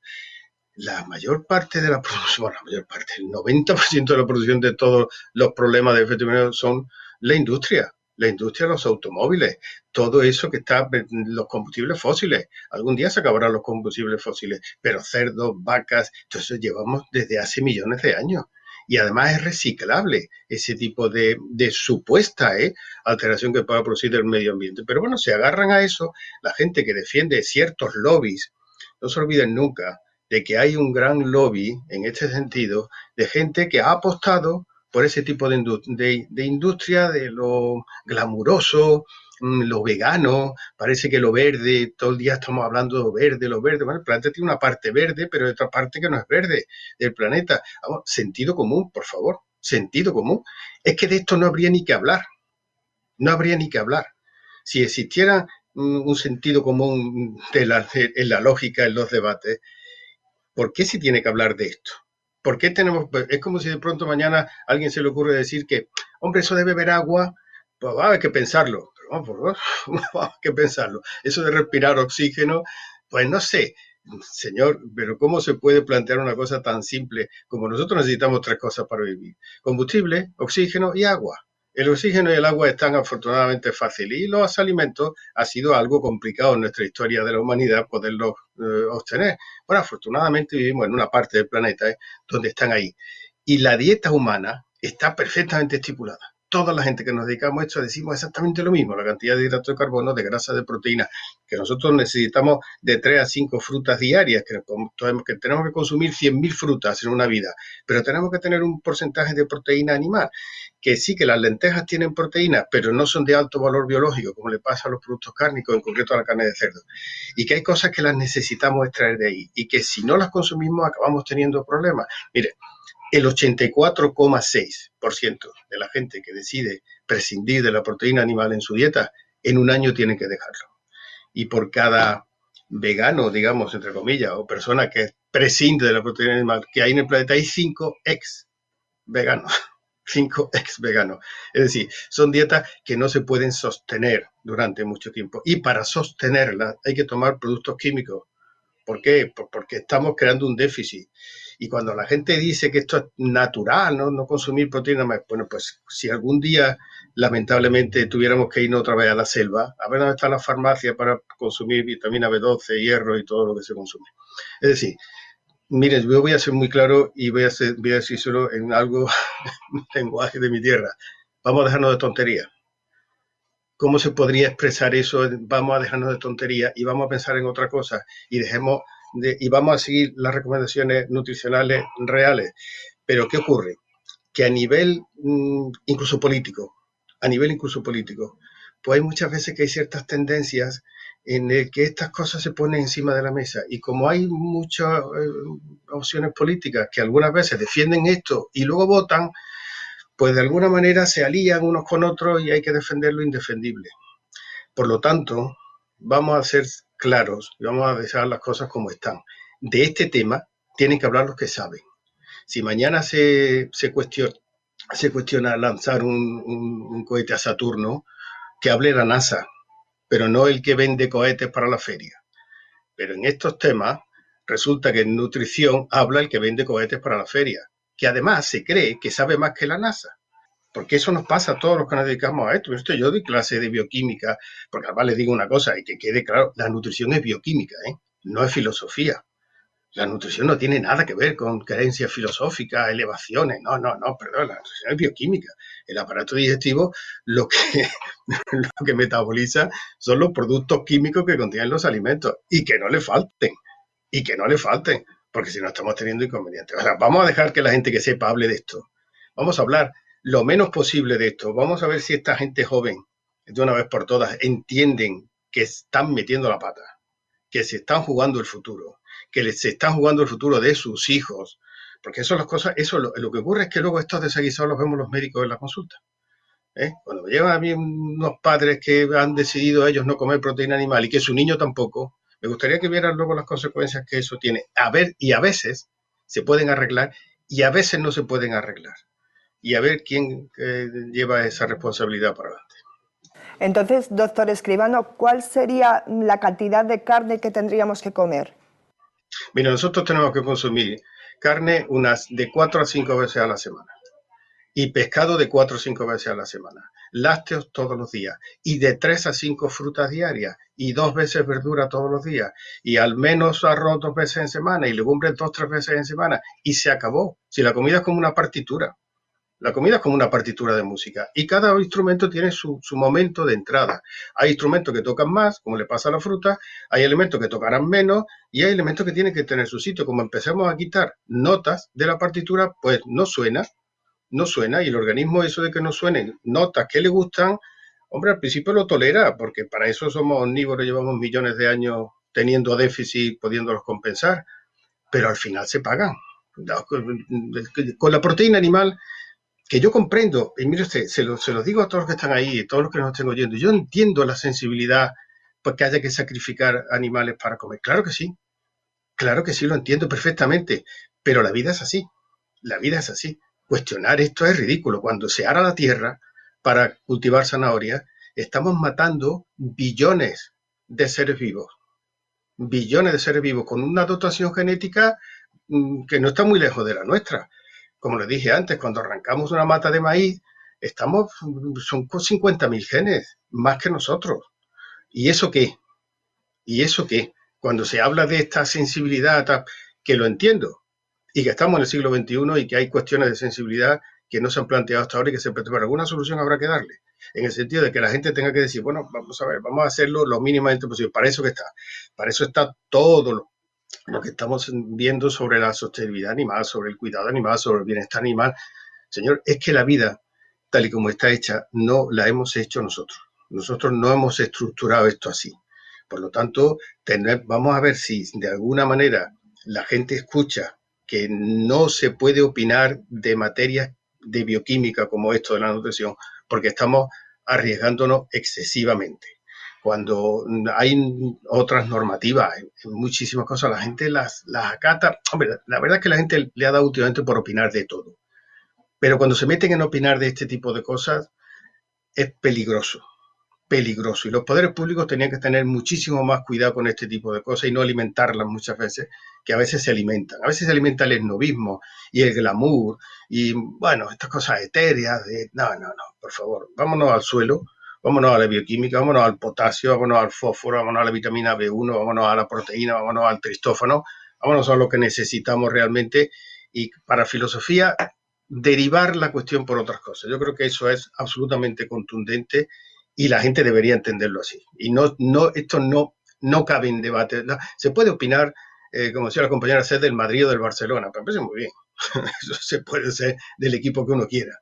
la mayor parte de la producción, bueno, la mayor parte, el 90% de la producción de todos los problemas de efecto son la industria, la industria de los automóviles, todo eso que está, los combustibles fósiles. Algún día se acabarán los combustibles fósiles, pero cerdos, vacas, todo eso llevamos desde hace millones de años y además es reciclable ese tipo de, supuesta ¿eh? alteración que pueda producir el medio ambiente. Pero bueno, se agarran a eso la gente que defiende ciertos lobbies. No se olviden nunca de que hay un gran lobby en este sentido de gente que ha apostado por ese tipo de, de industria, de lo glamuroso, Mm, lo vegano, parece que lo verde, todo el día estamos hablando de lo verde, lo verde. Bueno, el planeta tiene una parte verde, pero hay otra parte que no es verde del planeta. Vamos, sentido común, por favor, sentido común. Es que de esto no habría ni que hablar. No habría ni que hablar. Si existiera mm, un sentido común de la, en la lógica, en los debates, ¿por qué se tiene que hablar de esto? ¿Por qué tenemos.? Es como si de pronto mañana alguien se le ocurre decir que, hombre, eso de beber agua, pues va a haber que pensarlo vamos, hay que pensarlo. Eso de respirar oxígeno, pues no sé, señor, pero ¿cómo se puede plantear una cosa tan simple como nosotros necesitamos tres cosas para vivir? Combustible, oxígeno y agua. El oxígeno y el agua están afortunadamente fáciles y los alimentos ha sido algo complicado en nuestra historia de la humanidad poderlos eh, obtener. Bueno, afortunadamente vivimos en una parte del planeta eh, donde están ahí. Y la dieta humana está perfectamente estipulada toda la gente que nos dedicamos a esto decimos exactamente lo mismo, la cantidad de hidratos de carbono, de grasa, de proteína, que nosotros necesitamos de 3 a 5 frutas diarias, que, que tenemos que consumir 100.000 frutas en una vida, pero tenemos que tener un porcentaje de proteína animal, que sí que las lentejas tienen proteínas, pero no son de alto valor biológico, como le pasa a los productos cárnicos, en concreto a la carne de cerdo, y que hay cosas que las necesitamos extraer de ahí, y que si no las consumimos acabamos teniendo problemas. Mire, el 84,6% de la gente que decide prescindir de la proteína animal en su dieta, en un año tiene que dejarlo. Y por cada vegano, digamos, entre comillas, o persona que prescinde de la proteína animal que hay en el planeta, hay cinco ex veganos. Cinco ex veganos. Es decir, son dietas que no se pueden sostener durante mucho tiempo. Y para sostenerlas hay que tomar productos químicos. ¿Por qué? Porque estamos creando un déficit. Y cuando la gente dice que esto es natural, no, no consumir proteína, bueno, pues si algún día lamentablemente tuviéramos que irnos otra vez a la selva, a ver dónde está la farmacia para consumir vitamina B12, hierro y todo lo que se consume. Es decir, miren, yo voy a ser muy claro y voy a, voy a decir solo en algo, lenguaje de mi tierra. Vamos a dejarnos de tonterías. ¿Cómo se podría expresar eso? Vamos a dejarnos de tonterías y vamos a pensar en otra cosa y dejemos y vamos a seguir las recomendaciones nutricionales reales. Pero ¿qué ocurre? Que a nivel mm, incluso político, a nivel incluso político, pues hay muchas veces que hay ciertas tendencias en el que estas cosas se ponen encima de la mesa. Y como hay muchas eh, opciones políticas que algunas veces defienden esto y luego votan, pues de alguna manera se alían unos con otros y hay que defender lo indefendible. Por lo tanto, vamos a ser claros y vamos a dejar las cosas como están. De este tema tienen que hablar los que saben. Si mañana se, se, cuestiona, se cuestiona lanzar un, un cohete a Saturno, que hable la NASA, pero no el que vende cohetes para la feria. Pero en estos temas resulta que en nutrición habla el que vende cohetes para la feria, que además se cree que sabe más que la NASA. Porque eso nos pasa a todos los que nos dedicamos a esto. esto yo doy clase de bioquímica, porque además les digo una cosa y que quede claro, la nutrición es bioquímica, ¿eh? no es filosofía. La nutrición no tiene nada que ver con creencias filosóficas, elevaciones. No, no, no, perdón, la nutrición es bioquímica. El aparato digestivo lo que, lo que metaboliza son los productos químicos que contienen los alimentos y que no le falten, y que no le falten, porque si no estamos teniendo inconvenientes. O vamos a dejar que la gente que sepa hable de esto. Vamos a hablar lo menos posible de esto. Vamos a ver si esta gente joven, de una vez por todas, entienden que están metiendo la pata, que se están jugando el futuro que se están jugando el futuro de sus hijos, porque eso las cosas, eso lo, que ocurre es que luego estos desaguisados los vemos los médicos en la consulta. ¿eh? Cuando me llegan a mí unos padres que han decidido ellos no comer proteína animal y que su niño tampoco, me gustaría que vieran luego las consecuencias que eso tiene. A ver, y a veces se pueden arreglar y a veces no se pueden arreglar. Y a ver quién eh, lleva esa responsabilidad para adelante. Entonces, doctor Escribano, ¿cuál sería la cantidad de carne que tendríamos que comer? Mira, nosotros tenemos que consumir carne unas de 4 a 5 veces a la semana y pescado de 4 o 5 veces a la semana, lácteos todos los días y de 3 a 5 frutas diarias y dos veces verdura todos los días y al menos arroz dos veces en semana y legumbres dos tres veces en semana y se acabó. Si la comida es como una partitura, la comida es como una partitura de música y cada instrumento tiene su, momento de entrada. Hay instrumentos que tocan más, como le pasa a la fruta, hay elementos que tocarán menos y hay elementos que tienen que tener su sitio. Como empecemos a quitar notas de la partitura, pues no suena, no suena y el organismo eso de que no suenen notas que le gustan, hombre, al principio lo tolera porque para eso somos omnívoros, llevamos millones de años teniendo déficit, pudiéndolos compensar, pero al final se pagan. Con la proteína animal que yo comprendo, y mire usted, se lo, se lo digo a todos los que están ahí, a todos los que nos estén oyendo, yo entiendo la sensibilidad porque haya que sacrificar animales para comer. Claro que sí, claro que sí, lo entiendo perfectamente, pero la vida es así, la vida es así. Cuestionar esto es ridículo. Cuando se ara la tierra para cultivar zanahorias, estamos matando billones de seres vivos, billones de seres vivos con una dotación genética mm, que no está muy lejos de la nuestra como les dije antes, cuando arrancamos una mata de maíz, estamos, son 50.000 genes, más que nosotros. ¿Y eso qué? ¿Y eso qué? Cuando se habla de esta sensibilidad, que lo entiendo, y que estamos en el siglo XXI y que hay cuestiones de sensibilidad que no se han planteado hasta ahora y que se pero alguna solución habrá que darle, en el sentido de que la gente tenga que decir, bueno, vamos a ver, vamos a hacerlo lo mínimamente posible. Para eso que está, para eso está todo lo, que estamos viendo sobre la sostenibilidad animal, sobre el cuidado animal, sobre el bienestar animal, señor, es que la vida, tal y como está hecha, no la hemos hecho nosotros. Nosotros no hemos estructurado esto así. Por lo tanto, vamos a ver si de alguna manera la gente escucha que no se puede opinar de materias de bioquímica como esto de la nutrición, porque estamos arriesgándonos excesivamente cuando hay otras normativas, muchísimas cosas, la gente las, las acata. Hombre, la verdad es que la gente le ha dado últimamente por opinar de todo. Pero cuando se meten en opinar de este tipo de cosas, es peligroso, peligroso. Y los poderes públicos tenían que tener muchísimo más cuidado con este tipo de cosas y no alimentarlas muchas veces, que a veces se alimentan. A veces se alimenta el esnovismo y el glamour y, bueno, estas cosas etéreas de, no, no, no, por favor, vámonos al suelo vámonos a la bioquímica, vámonos al potasio, vámonos al fósforo, vámonos a la vitamina B1, vámonos a la proteína, vámonos al tristófano, vámonos a lo que necesitamos realmente y para filosofía derivar la cuestión por otras cosas. Yo creo que eso es absolutamente contundente y la gente debería entenderlo así. Y no, no, esto no, no cabe en debate. se puede opinar, eh, como decía la compañera, ser del Madrid o del Barcelona, pero me parece muy bien. eso se puede ser del equipo que uno quiera.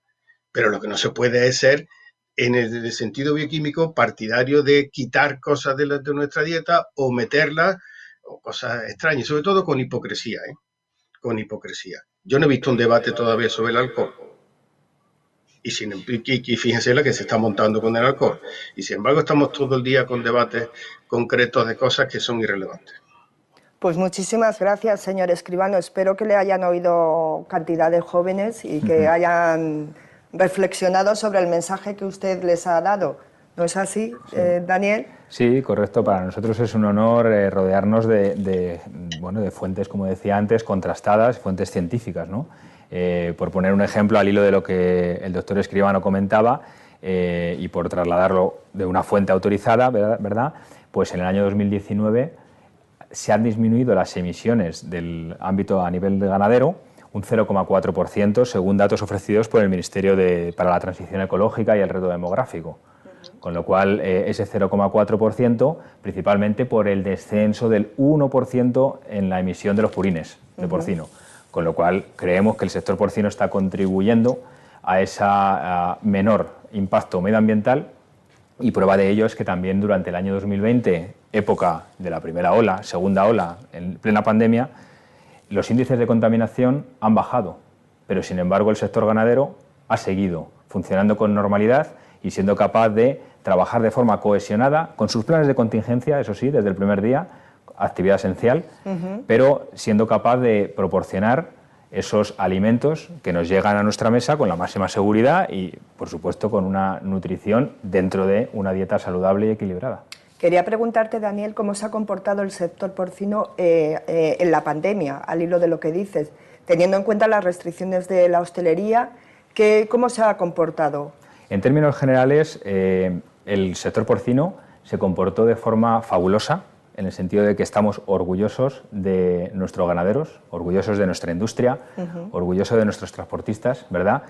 Pero lo que no se puede es ser en el, sentido bioquímico partidario de quitar cosas de, de nuestra dieta o meterlas o cosas extrañas, sobre todo con hipocresía, ¿eh? con hipocresía. Yo no he visto un debate todavía sobre el alcohol. y, sin, y, fíjense la que se está montando con el alcohol. Y sin embargo estamos todo el día con debates concretos de cosas que son irrelevantes. Pues muchísimas gracias, señor escribano. Espero que le hayan oído cantidad de jóvenes y que hayan reflexionado sobre el mensaje que usted les ha dado. ¿No es así, eh, Daniel? Sí, correcto. Para nosotros es un honor eh, rodearnos de, bueno, de fuentes, como decía antes, contrastadas, fuentes científicas. ¿no? Eh, por poner un ejemplo al hilo de lo que el doctor Escribano comentaba y por trasladarlo de una fuente autorizada, ¿verdad? Pues en el año 2019 se han disminuido las emisiones del ámbito a nivel de ganadero un 0,4% según datos ofrecidos por el Ministerio para la Transición Ecológica y el Reto Demográfico. Con lo cual, eh, ese 0,4%, principalmente por el descenso del 1% en la emisión de los purines de porcino. Con lo cual, creemos que el sector porcino está contribuyendo a ese menor impacto medioambiental y prueba de ello es que también durante el año 2020, época de la primera ola, segunda ola, en plena pandemia, los índices de contaminación han bajado, pero sin embargo el sector ganadero ha seguido funcionando con normalidad y siendo capaz de trabajar de forma cohesionada con sus planes de contingencia, eso sí, desde el primer día, actividad esencial, pero siendo capaz de proporcionar esos alimentos que nos llegan a nuestra mesa con la máxima seguridad y, por supuesto, con una nutrición dentro de una dieta saludable y equilibrada. Quería preguntarte, Daniel, cómo se ha comportado el sector porcino eh, eh, en la pandemia, al hilo de lo que dices, teniendo en cuenta las restricciones de la hostelería, ¿cómo se ha comportado? En términos generales, eh, el sector porcino se comportó de forma fabulosa, en el sentido de que estamos orgullosos de nuestros ganaderos, orgullosos de nuestra industria, orgullosos de nuestros transportistas, ¿verdad?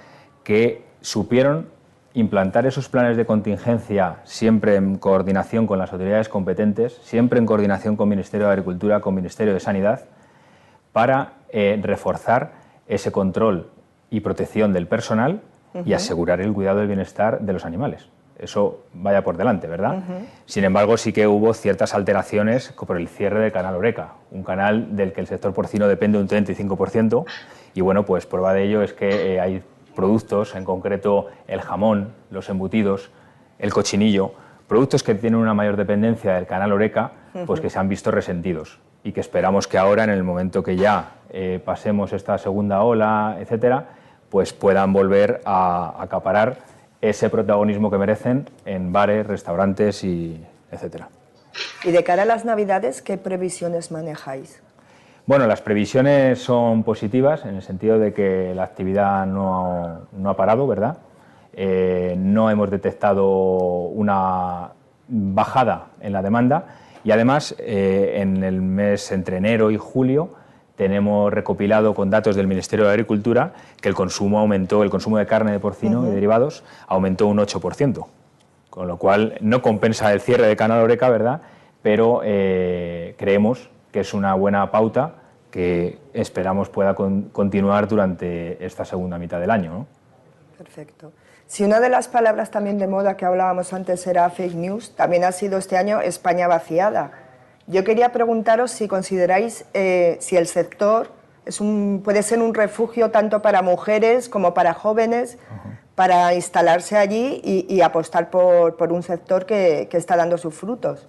Que supieron implantar esos planes de contingencia siempre en coordinación con las autoridades competentes, siempre en coordinación con Ministerio de Agricultura, con Ministerio de Sanidad, para eh, reforzar ese control y protección del personal y asegurar el cuidado del bienestar de los animales. Eso vaya por delante, ¿verdad? Sin embargo, sí que hubo ciertas alteraciones por el cierre del canal Oreca, un canal del que el sector porcino depende un 35%, y bueno, pues prueba de ello es que eh, hay productos, en concreto el jamón, los embutidos, el cochinillo, productos que tienen una mayor dependencia del canal Oreca, pues que se han visto resentidos y que esperamos que ahora, en el momento que ya eh, pasemos esta segunda ola, etcétera, pues puedan volver a acaparar ese protagonismo que merecen en bares, restaurantes y etcétera. Y de cara a las Navidades, ¿qué previsiones manejáis? Bueno, las previsiones son positivas en el sentido de que la actividad no, ha parado, ¿verdad? Eh, no hemos detectado una bajada en la demanda y además eh, en el mes entre enero y julio tenemos recopilado con datos del Ministerio de Agricultura que el consumo aumentó, el consumo de carne de porcino y derivados aumentó un 8%, con lo cual no compensa el cierre de Canal Oreca, ¿verdad? Pero eh, creemos que es una buena pauta que esperamos pueda continuar durante esta segunda mitad del año. Perfecto. Si una de las palabras también de moda que hablábamos antes era fake news, también ha sido este año España vaciada. Yo quería preguntaros si consideráis eh, si el sector es un, puede ser un refugio tanto para mujeres como para jóvenes para instalarse allí y, apostar por, un sector que está dando sus frutos.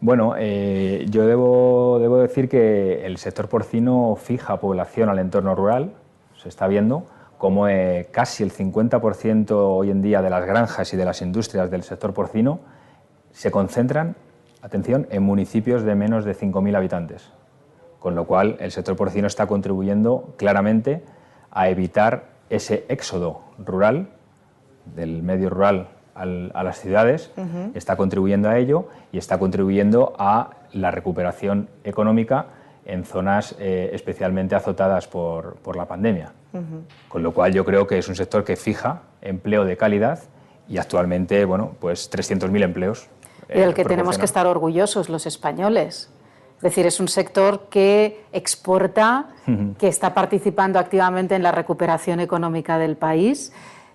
Bueno, eh, yo debo, decir que el sector porcino fija población al entorno rural, se está viendo, como eh, casi el 50% hoy en día de las granjas y de las industrias del sector porcino se concentran, atención, en municipios de menos de 5.000 habitantes, con lo cual el sector porcino está contribuyendo claramente a evitar ese éxodo rural, del medio rural a las ciudades, está contribuyendo a ello y está contribuyendo a la recuperación económica en zonas eh, especialmente azotadas por, la pandemia. Con lo cual yo creo que es un sector que fija empleo de calidad y actualmente, bueno, pues 300.000 empleos. y del que tenemos que estar orgullosos los españoles. Es decir, es un sector que exporta, que está participando activamente en la recuperación económica del país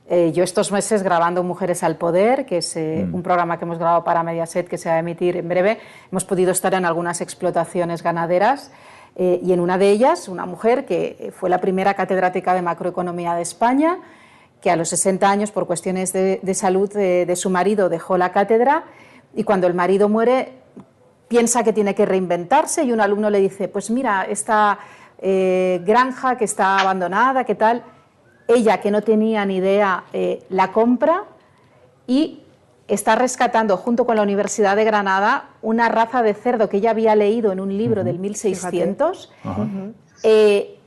eh, yo estos meses grabando Mujeres al Poder, que es eh, mm. un programa que hemos grabado para Mediaset que se va a emitir en breve, hemos podido estar en algunas explotaciones ganaderas eh, y en una de ellas una mujer que fue la primera catedrática de macroeconomía de España, que a los 60 años, por cuestiones de, salud de, su marido, dejó la cátedra y cuando el marido muere piensa que tiene que reinventarse y un alumno le dice, pues mira, esta granja que está abandonada, ¿qué tal? Ella, que no tenía ni idea, eh, la compra y está rescatando junto con la Universidad de Granada una raza de cerdo que ella había leído en un libro del 1600. Eh,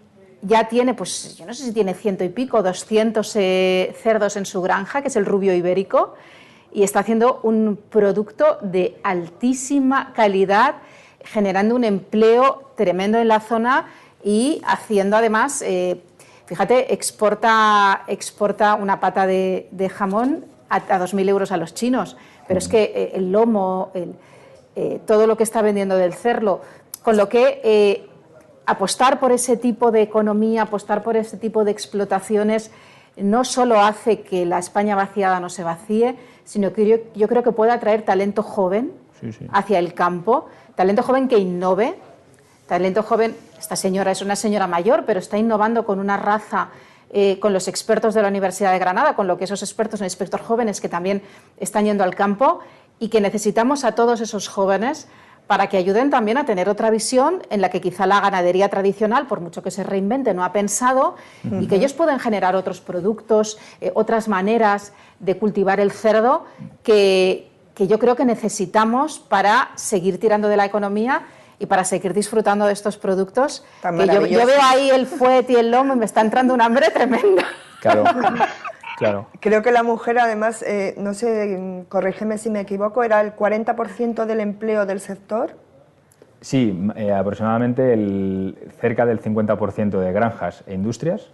ya tiene, pues yo no sé si tiene ciento y pico, 200 eh, cerdos en su granja, que es el rubio ibérico, y está haciendo un producto de altísima calidad, generando un empleo tremendo en la zona y haciendo además, eh, fíjate, exporta, exporta una pata de, de jamón a, 2.000 euros a los chinos, pero es que eh, el lomo, eh, todo lo que está vendiendo del cerdo, con lo que eh, apostar por ese tipo de economía, apostar por ese tipo de explotaciones, no solo hace que la España vaciada no se vacíe, sino que yo, creo que puede atraer talento joven hacia el campo, talento joven que innove, talento joven, esta señora es una señora mayor, pero está innovando con una raza eh, con los expertos de la Universidad de Granada, con lo que esos expertos son expertos jóvenes que también están yendo al campo y que necesitamos a todos esos jóvenes para que ayuden también a tener otra visión en la que quizá la ganadería tradicional, por mucho que se reinvente, no ha pensado y que ellos pueden generar otros productos, eh, otras maneras de cultivar el cerdo que, que yo creo que necesitamos para seguir tirando de la economía y para seguir disfrutando de estos productos. Que yo, veo ahí el fuet y el lomo y me está entrando un hambre tremenda. Claro. Claro. Creo que la mujer, además, eh, no sé, corrígeme si me equivoco, era el 40% del empleo del sector. Sí, eh, aproximadamente el, cerca del 50% de granjas e industrias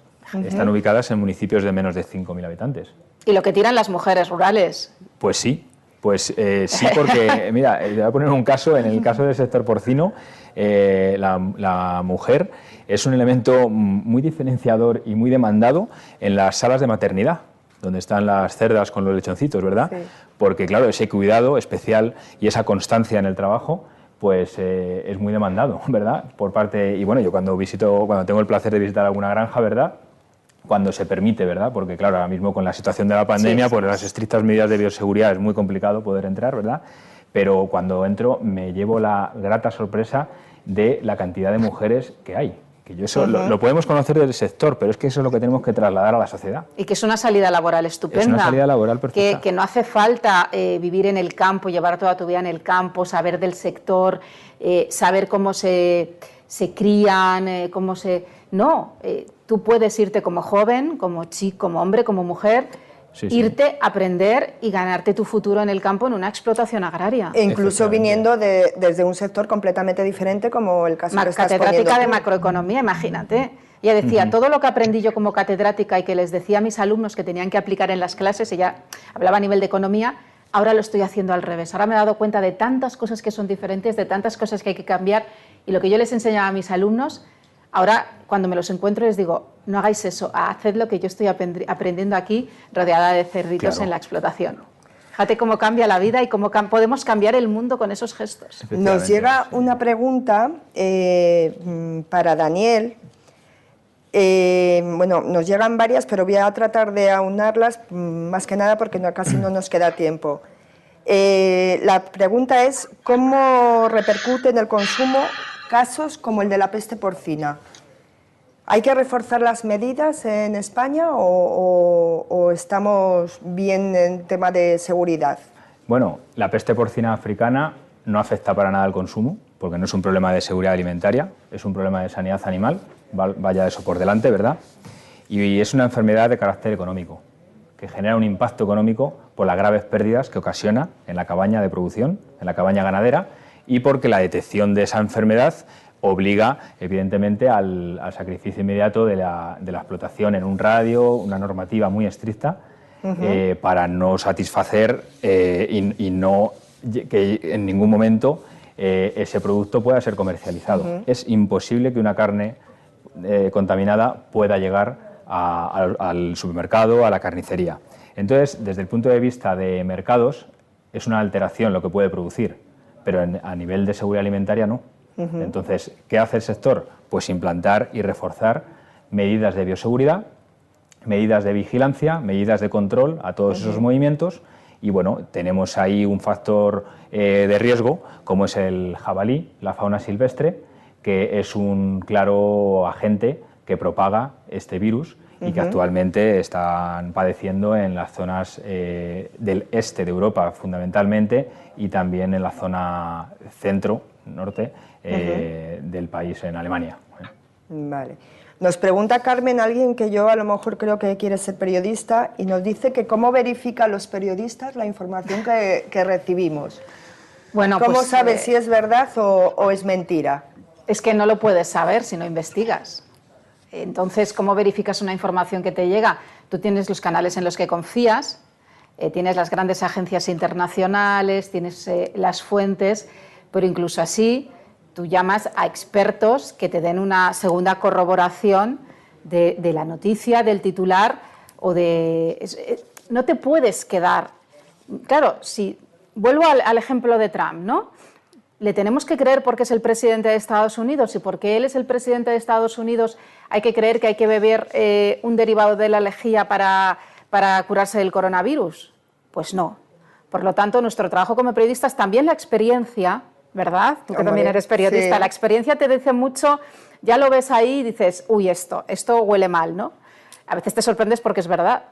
están ubicadas en municipios de menos de 5.000 habitantes. ¿Y lo que tiran las mujeres rurales? Pues sí, pues eh, sí, porque, mira, eh, voy a poner un caso, en el caso del sector porcino, eh, la, mujer es un elemento muy diferenciador y muy demandado en las salas de maternidad, donde están las cerdas con los lechoncitos, ¿verdad? Porque, claro, ese cuidado especial y esa constancia en el trabajo pues es muy demandado, ¿verdad? Por parte, y bueno, yo cuando visito, cuando tengo el placer de visitar alguna granja, ¿verdad? Cuando se permite, ¿verdad? Porque claro, ahora mismo con la situación de la pandemia, por las estrictas medidas de bioseguridad es muy complicado poder entrar, ¿verdad? Pero cuando entro me llevo la grata sorpresa de la cantidad de mujeres que hay. Que yo eso lo, podemos conocer del sector, pero es que eso es lo que tenemos que trasladar a la sociedad. Y que es una salida laboral estupenda. Es una salida laboral perfecta. Que, no hace falta eh, vivir en el campo, llevar toda tu vida en el campo, saber del sector, eh, saber cómo se, se crían, eh, cómo se... No, Tú puedes irte como joven, como chico, como hombre, como mujer, irte, aprender y ganarte tu futuro en el campo en una explotación agraria. E incluso viniendo desde un sector completamente diferente como el caso de que estás Catedrática de macroeconomía, imagínate. Ella decía, todo lo que aprendí yo como catedrática y que les decía a mis alumnos que tenían que aplicar en las clases, ella hablaba a nivel de economía, ahora lo estoy haciendo al revés. Ahora me he dado cuenta de tantas cosas que son diferentes, de tantas cosas que hay que cambiar y lo que yo les enseñaba a mis alumnos Ahora, cuando me los encuentro, les digo, no hagáis eso, haced lo que yo estoy aprendiendo aquí, rodeada de cerritos en la explotación. Fíjate cómo cambia la vida y cómo podemos cambiar el mundo con esos gestos. Nos llega una pregunta eh, mm, para Daniel. Eh, bueno, nos llegan varias, pero voy a tratar de aunarlas, mm, más que nada porque no, casi no nos queda tiempo. Eh, la pregunta es, ¿cómo repercute en el consumo casos como el de la peste porcina. ¿Hay que reforzar las medidas en España o, estamos bien en tema de seguridad? Bueno, la peste porcina africana no afecta para nada al consumo, porque no es un problema de seguridad alimentaria, es un problema de sanidad animal, vaya eso por delante, ¿verdad? Y es una enfermedad de carácter económico, que genera un impacto económico por las graves pérdidas que ocasiona en la cabaña de producción, en la cabaña ganadera y porque la detección de esa enfermedad obliga, evidentemente, al, sacrificio inmediato de la, explotación en un radio, una normativa muy estricta, eh, para no satisfacer eh, y, no que en ningún momento eh, ese producto pueda ser comercializado. Es imposible que una carne contaminada pueda llegar al supermercado, a la carnicería. Entonces, desde el punto de vista de mercados, es una alteración lo que puede producir pero a nivel de seguridad alimentaria no. Entonces, ¿qué hace el sector? Pues implantar y reforzar medidas de bioseguridad medidas de vigilancia, medidas de control a todos esos movimientos y bueno, tenemos ahí un factor eh, de riesgo como es el jabalí, la fauna silvestre, que es un claro agente que propaga este virus y que actualmente están padeciendo en las zonas eh, del este de Europa fundamentalmente y también en la zona centro, norte eh, del país en Alemania. Vale. Nos pregunta Carmen, alguien que yo a lo mejor creo que quiere ser periodista, y nos dice que cómo verifican los periodistas la información que, recibimos. Bueno, ¿Cómo pues, sabes eh, si es verdad o, o es mentira? Es que no lo puedes saber si no investigas. Entonces, ¿cómo verificas una información que te llega? Tú tienes los canales en los que confías, eh, tienes las grandes agencias internacionales, tienes eh, las fuentes, pero incluso así tú llamas a expertos que te den una segunda corroboración de, la noticia, del titular o de... Eh, no te puedes quedar... Claro, si vuelvo al, al ejemplo de Trump, ¿no? Le tenemos que creer porque es el presidente de Estados Unidos y porque él es el presidente de Estados Unidos hay que creer que hay que beber eh, un derivado de la lejía para, curarse del coronavirus. Pues no. Por lo tanto, nuestro trabajo como periodistas, también la experiencia, ¿verdad? Tú que también eres periodista, la experiencia te dice mucho, ya lo ves ahí y dices, uy, esto, esto huele mal, ¿no? A veces te sorprendes porque es verdad.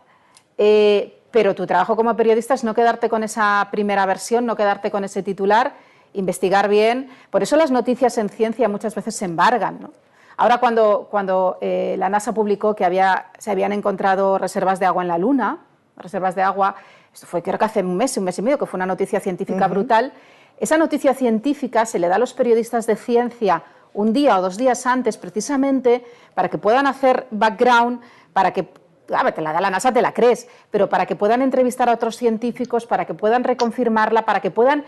Eh, pero tu trabajo como periodista es no quedarte con esa primera versión, no quedarte con ese titular investigar bien. Por eso las noticias en ciencia muchas veces se embargan. Ahora cuando, cuando eh, la NASA publicó que había, se habían encontrado reservas de agua en la Luna, reservas de agua, esto fue creo que hace un mes, un mes y medio, que fue una noticia científica brutal, esa noticia científica se le da a los periodistas de ciencia un día o dos días antes precisamente para que puedan hacer background, para que ver, te la da la NASA, te la crees, pero para que puedan entrevistar a otros científicos, para que puedan reconfirmarla, para que puedan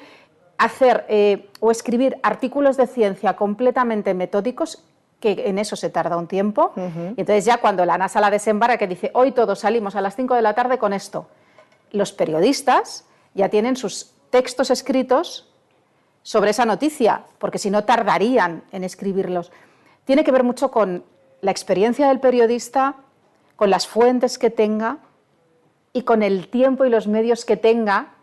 hacer eh, o escribir artículos de ciencia completamente metódicos que en eso se tarda un tiempo. Y entonces ya cuando la NASA la desembara, que dice, hoy todos salimos a las 5 de la tarde con esto, los periodistas ya tienen sus textos escritos sobre esa noticia, porque si no tardarían en escribirlos. Tiene que ver mucho con la experiencia del periodista, con las fuentes que tenga y con el tiempo y los medios que tenga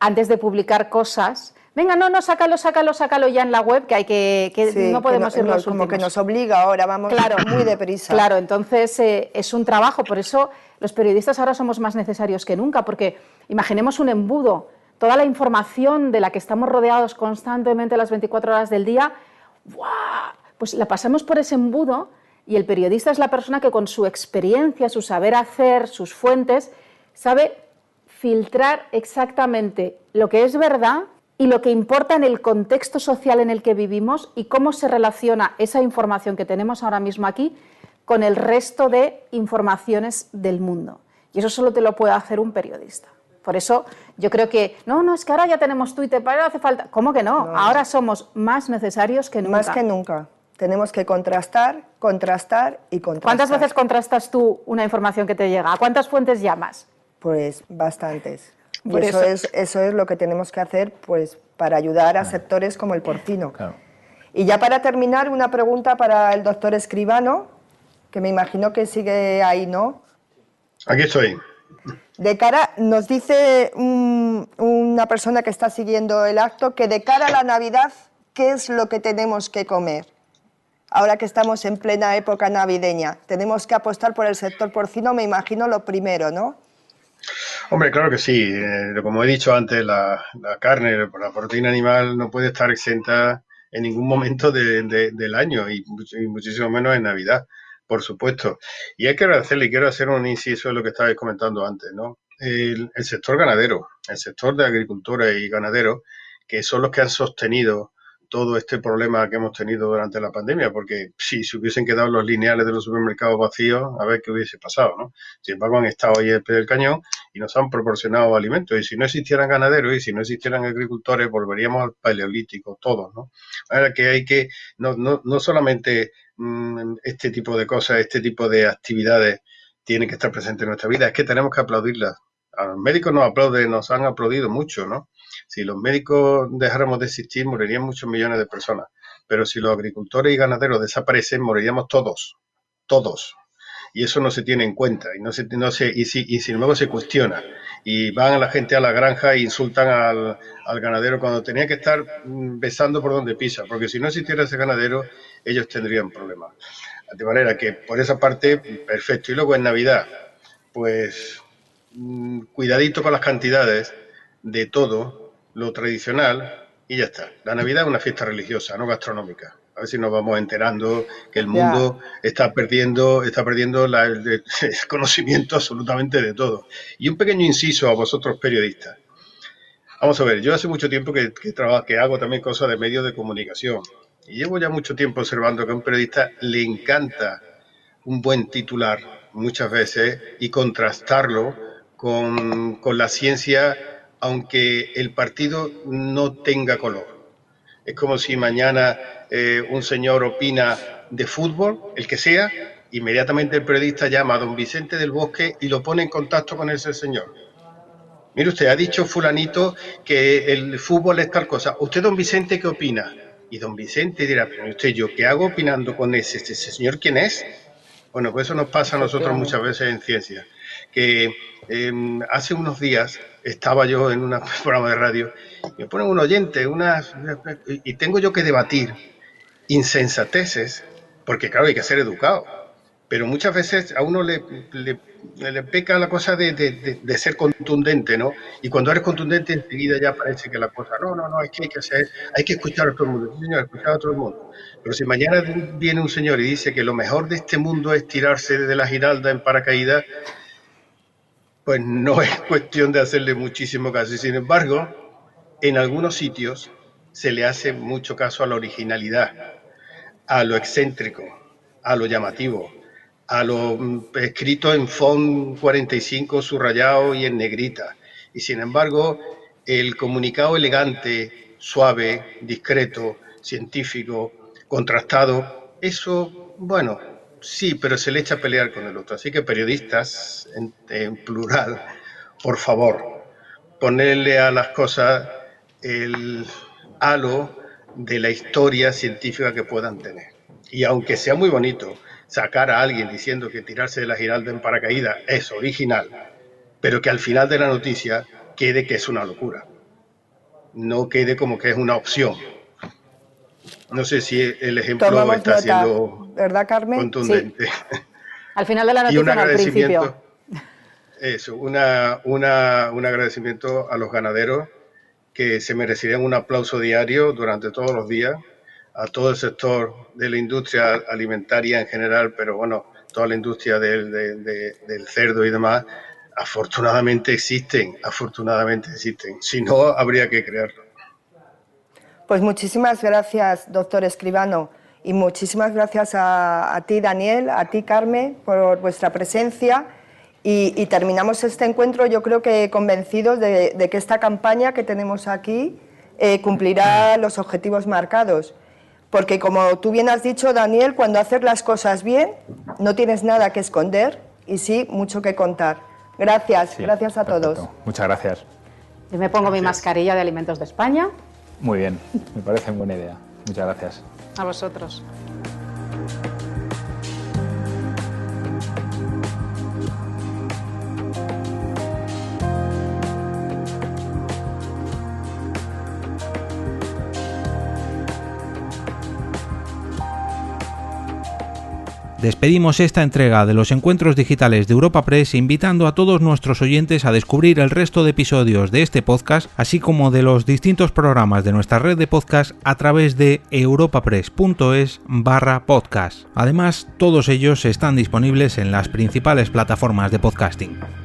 antes de publicar cosas. Venga, no, no, sácalo, sácalo, sácalo ya en la web, que hay que, que no podemos ir los Como que nos obliga ahora, vamos claro, muy deprisa. Claro, entonces eh, es un trabajo, por eso los periodistas ahora somos más necesarios que nunca, porque imaginemos un embudo, toda la información de la que estamos rodeados constantemente las 24 horas del día, pues la pasamos por ese embudo y el periodista es la persona que con su experiencia, su saber hacer, sus fuentes, sabe filtrar exactamente lo que es verdad y lo que importa en el contexto social en el que vivimos y cómo se relaciona esa información que tenemos ahora mismo aquí con el resto de informaciones del mundo. Y eso solo te lo puede hacer un periodista. Por eso yo creo que, no, no, es que ahora ya tenemos Twitter, para hace falta. ¿Cómo que no? Ahora somos más necesarios que nunca. Más que nunca. Tenemos que contrastar, contrastar y contrastar. ¿Cuántas veces contrastas tú una información que te llega? ¿A cuántas fuentes llamas? Pues bastantes. Y eso, es, eso es lo que tenemos que hacer pues, para ayudar a sectores como el porcino. Y ya para terminar, una pregunta para el doctor Escribano, que me imagino que sigue ahí, ¿no? Aquí estoy. De cara, nos dice una persona que está siguiendo el acto que de cara a la Navidad, ¿qué es lo que tenemos que comer? Ahora que estamos en plena época navideña, tenemos que apostar por el sector porcino, me imagino lo primero, ¿no? Hombre, claro que sí. Eh, como he dicho antes, la, carne, la proteína animal no puede estar exenta en ningún momento del año y, muchísimo menos en Navidad, por supuesto. Y hay que agradecerle, y quiero hacer un inciso en lo que estabais comentando antes, ¿no? El, el sector ganadero, el sector de agricultura y ganaderos, que son los que han sostenido todo este problema que hemos tenido durante la pandemia, porque si se hubiesen quedado los lineales de los supermercados vacíos, a ver qué hubiese pasado, ¿no? Sin embargo, han estado ahí al pie del cañón y nos han proporcionado alimentos. Y si no existieran ganaderos y si no existieran agricultores, volveríamos al paleolítico, todos, ¿no? Ahora que hay que, no, no, no solamente mm, este tipo de cosas, este tipo de actividades tienen que estar presentes en nuestra vida, es que tenemos que aplaudirlas. A los médicos nos aplauden, nos han aplaudido mucho, ¿no? Si los médicos dejáramos de existir, morirían muchos millones de personas. Pero si los agricultores y ganaderos desaparecen, moriríamos todos. Todos. y eso no se tiene en cuenta y no se, no se y, si, y sin embargo se cuestiona y van la gente a la granja e insultan al, al, ganadero cuando tenía que estar mm, besando por donde pisa, porque si no existiera ese ganadero, ellos tendrían problemas. De manera que por esa parte, perfecto. Y luego en Navidad, pues mm, cuidadito con las cantidades de todo lo tradicional y ya está. La Navidad es una fiesta religiosa, no gastronómica a ver si nos vamos enterando que el mundo está perdiendo, está perdiendo el, conocimiento absolutamente de todo. Y un pequeño inciso a vosotros periodistas. Vamos a ver, yo hace mucho tiempo que, que, trabajo, que hago también cosas de medios de comunicación y llevo ya mucho tiempo observando que a un periodista le encanta un buen titular muchas veces y contrastarlo con, con la ciencia, aunque el partido no tenga color. Es como si mañana eh, un señor opina de fútbol, el que sea, inmediatamente el periodista llama a don Vicente del Bosque y lo pone en contacto con ese señor. Mire usted, ha dicho fulanito que el fútbol es tal cosa. ¿Usted, don Vicente, qué opina? Y don Vicente dirá, pero usted, ¿yo qué hago opinando con ese, ese señor? ¿Quién es? Bueno, pues eso nos pasa a nosotros muchas veces en ciencia. Que em, hace unos días estaba yo en un programa de radio, me ponen un oyente, unas, y tengo yo que debatir insensateces, porque claro, hay que ser educado, pero muchas veces a uno le, le, peca la cosa de, de, ser contundente, ¿no? Y cuando eres contundente enseguida ya parece que la cosa, no, no, no, es que hay que hacer, hay que escuchar a todo el mundo, señor, escuchar a todo el mundo. Pero si mañana viene un señor y dice que lo mejor de este mundo es tirarse de la giralda en paracaídas, pues no es cuestión de hacerle muchísimo caso. Y sin embargo, en algunos sitios se le hace mucho caso a la originalidad, a lo excéntrico, a lo llamativo, a lo mm, escrito en font 45 subrayado y en negrita. Y sin embargo, el comunicado elegante, suave, discreto, científico, contrastado, eso, bueno, Sí, pero se le echa a pelear con el otro. Así que periodistas, en, plural, por favor, ponerle a las cosas el halo de la historia científica que puedan tener. Y aunque sea muy bonito sacar a alguien diciendo que tirarse de la giralda en paracaídas es original, pero que al final de la noticia quede que es una locura. No quede como que es una opción. No sé si el ejemplo está siendo ¿verdad, Carmen? contundente. Al final de la noticia, y un agradecimiento, Eso, una, una, un agradecimiento a los ganaderos que se merecerían un aplauso diario durante todos los días, a todo el sector de la industria alimentaria en general, pero bueno, toda la industria del, del cerdo y demás, afortunadamente existen, afortunadamente existen. Si no, habría que crearlo. Pues muchísimas gracias, doctor Escribano, y muchísimas gracias a, ti, Daniel, a ti, Carmen, por vuestra presencia. Y, terminamos este encuentro, yo creo que convencidos de, que esta campaña que tenemos aquí eh, cumplirá los objetivos marcados. Porque como tú bien has dicho, Daniel, cuando haces las cosas bien, no tienes nada que esconder y sí mucho que contar. Gracias, gracias a todos. Muchas gracias. Yo me pongo mi mascarilla de Alimentos de España. Muy bien, me parece buena idea. Muchas gracias. A vosotros. Despedimos esta entrega de los encuentros digitales de Europa Press invitando a todos nuestros oyentes a descubrir el resto de episodios de este podcast, así como de los distintos programas de nuestra red de podcast a través de europapress.es barra podcast. Además, todos ellos están disponibles en las principales plataformas de podcasting.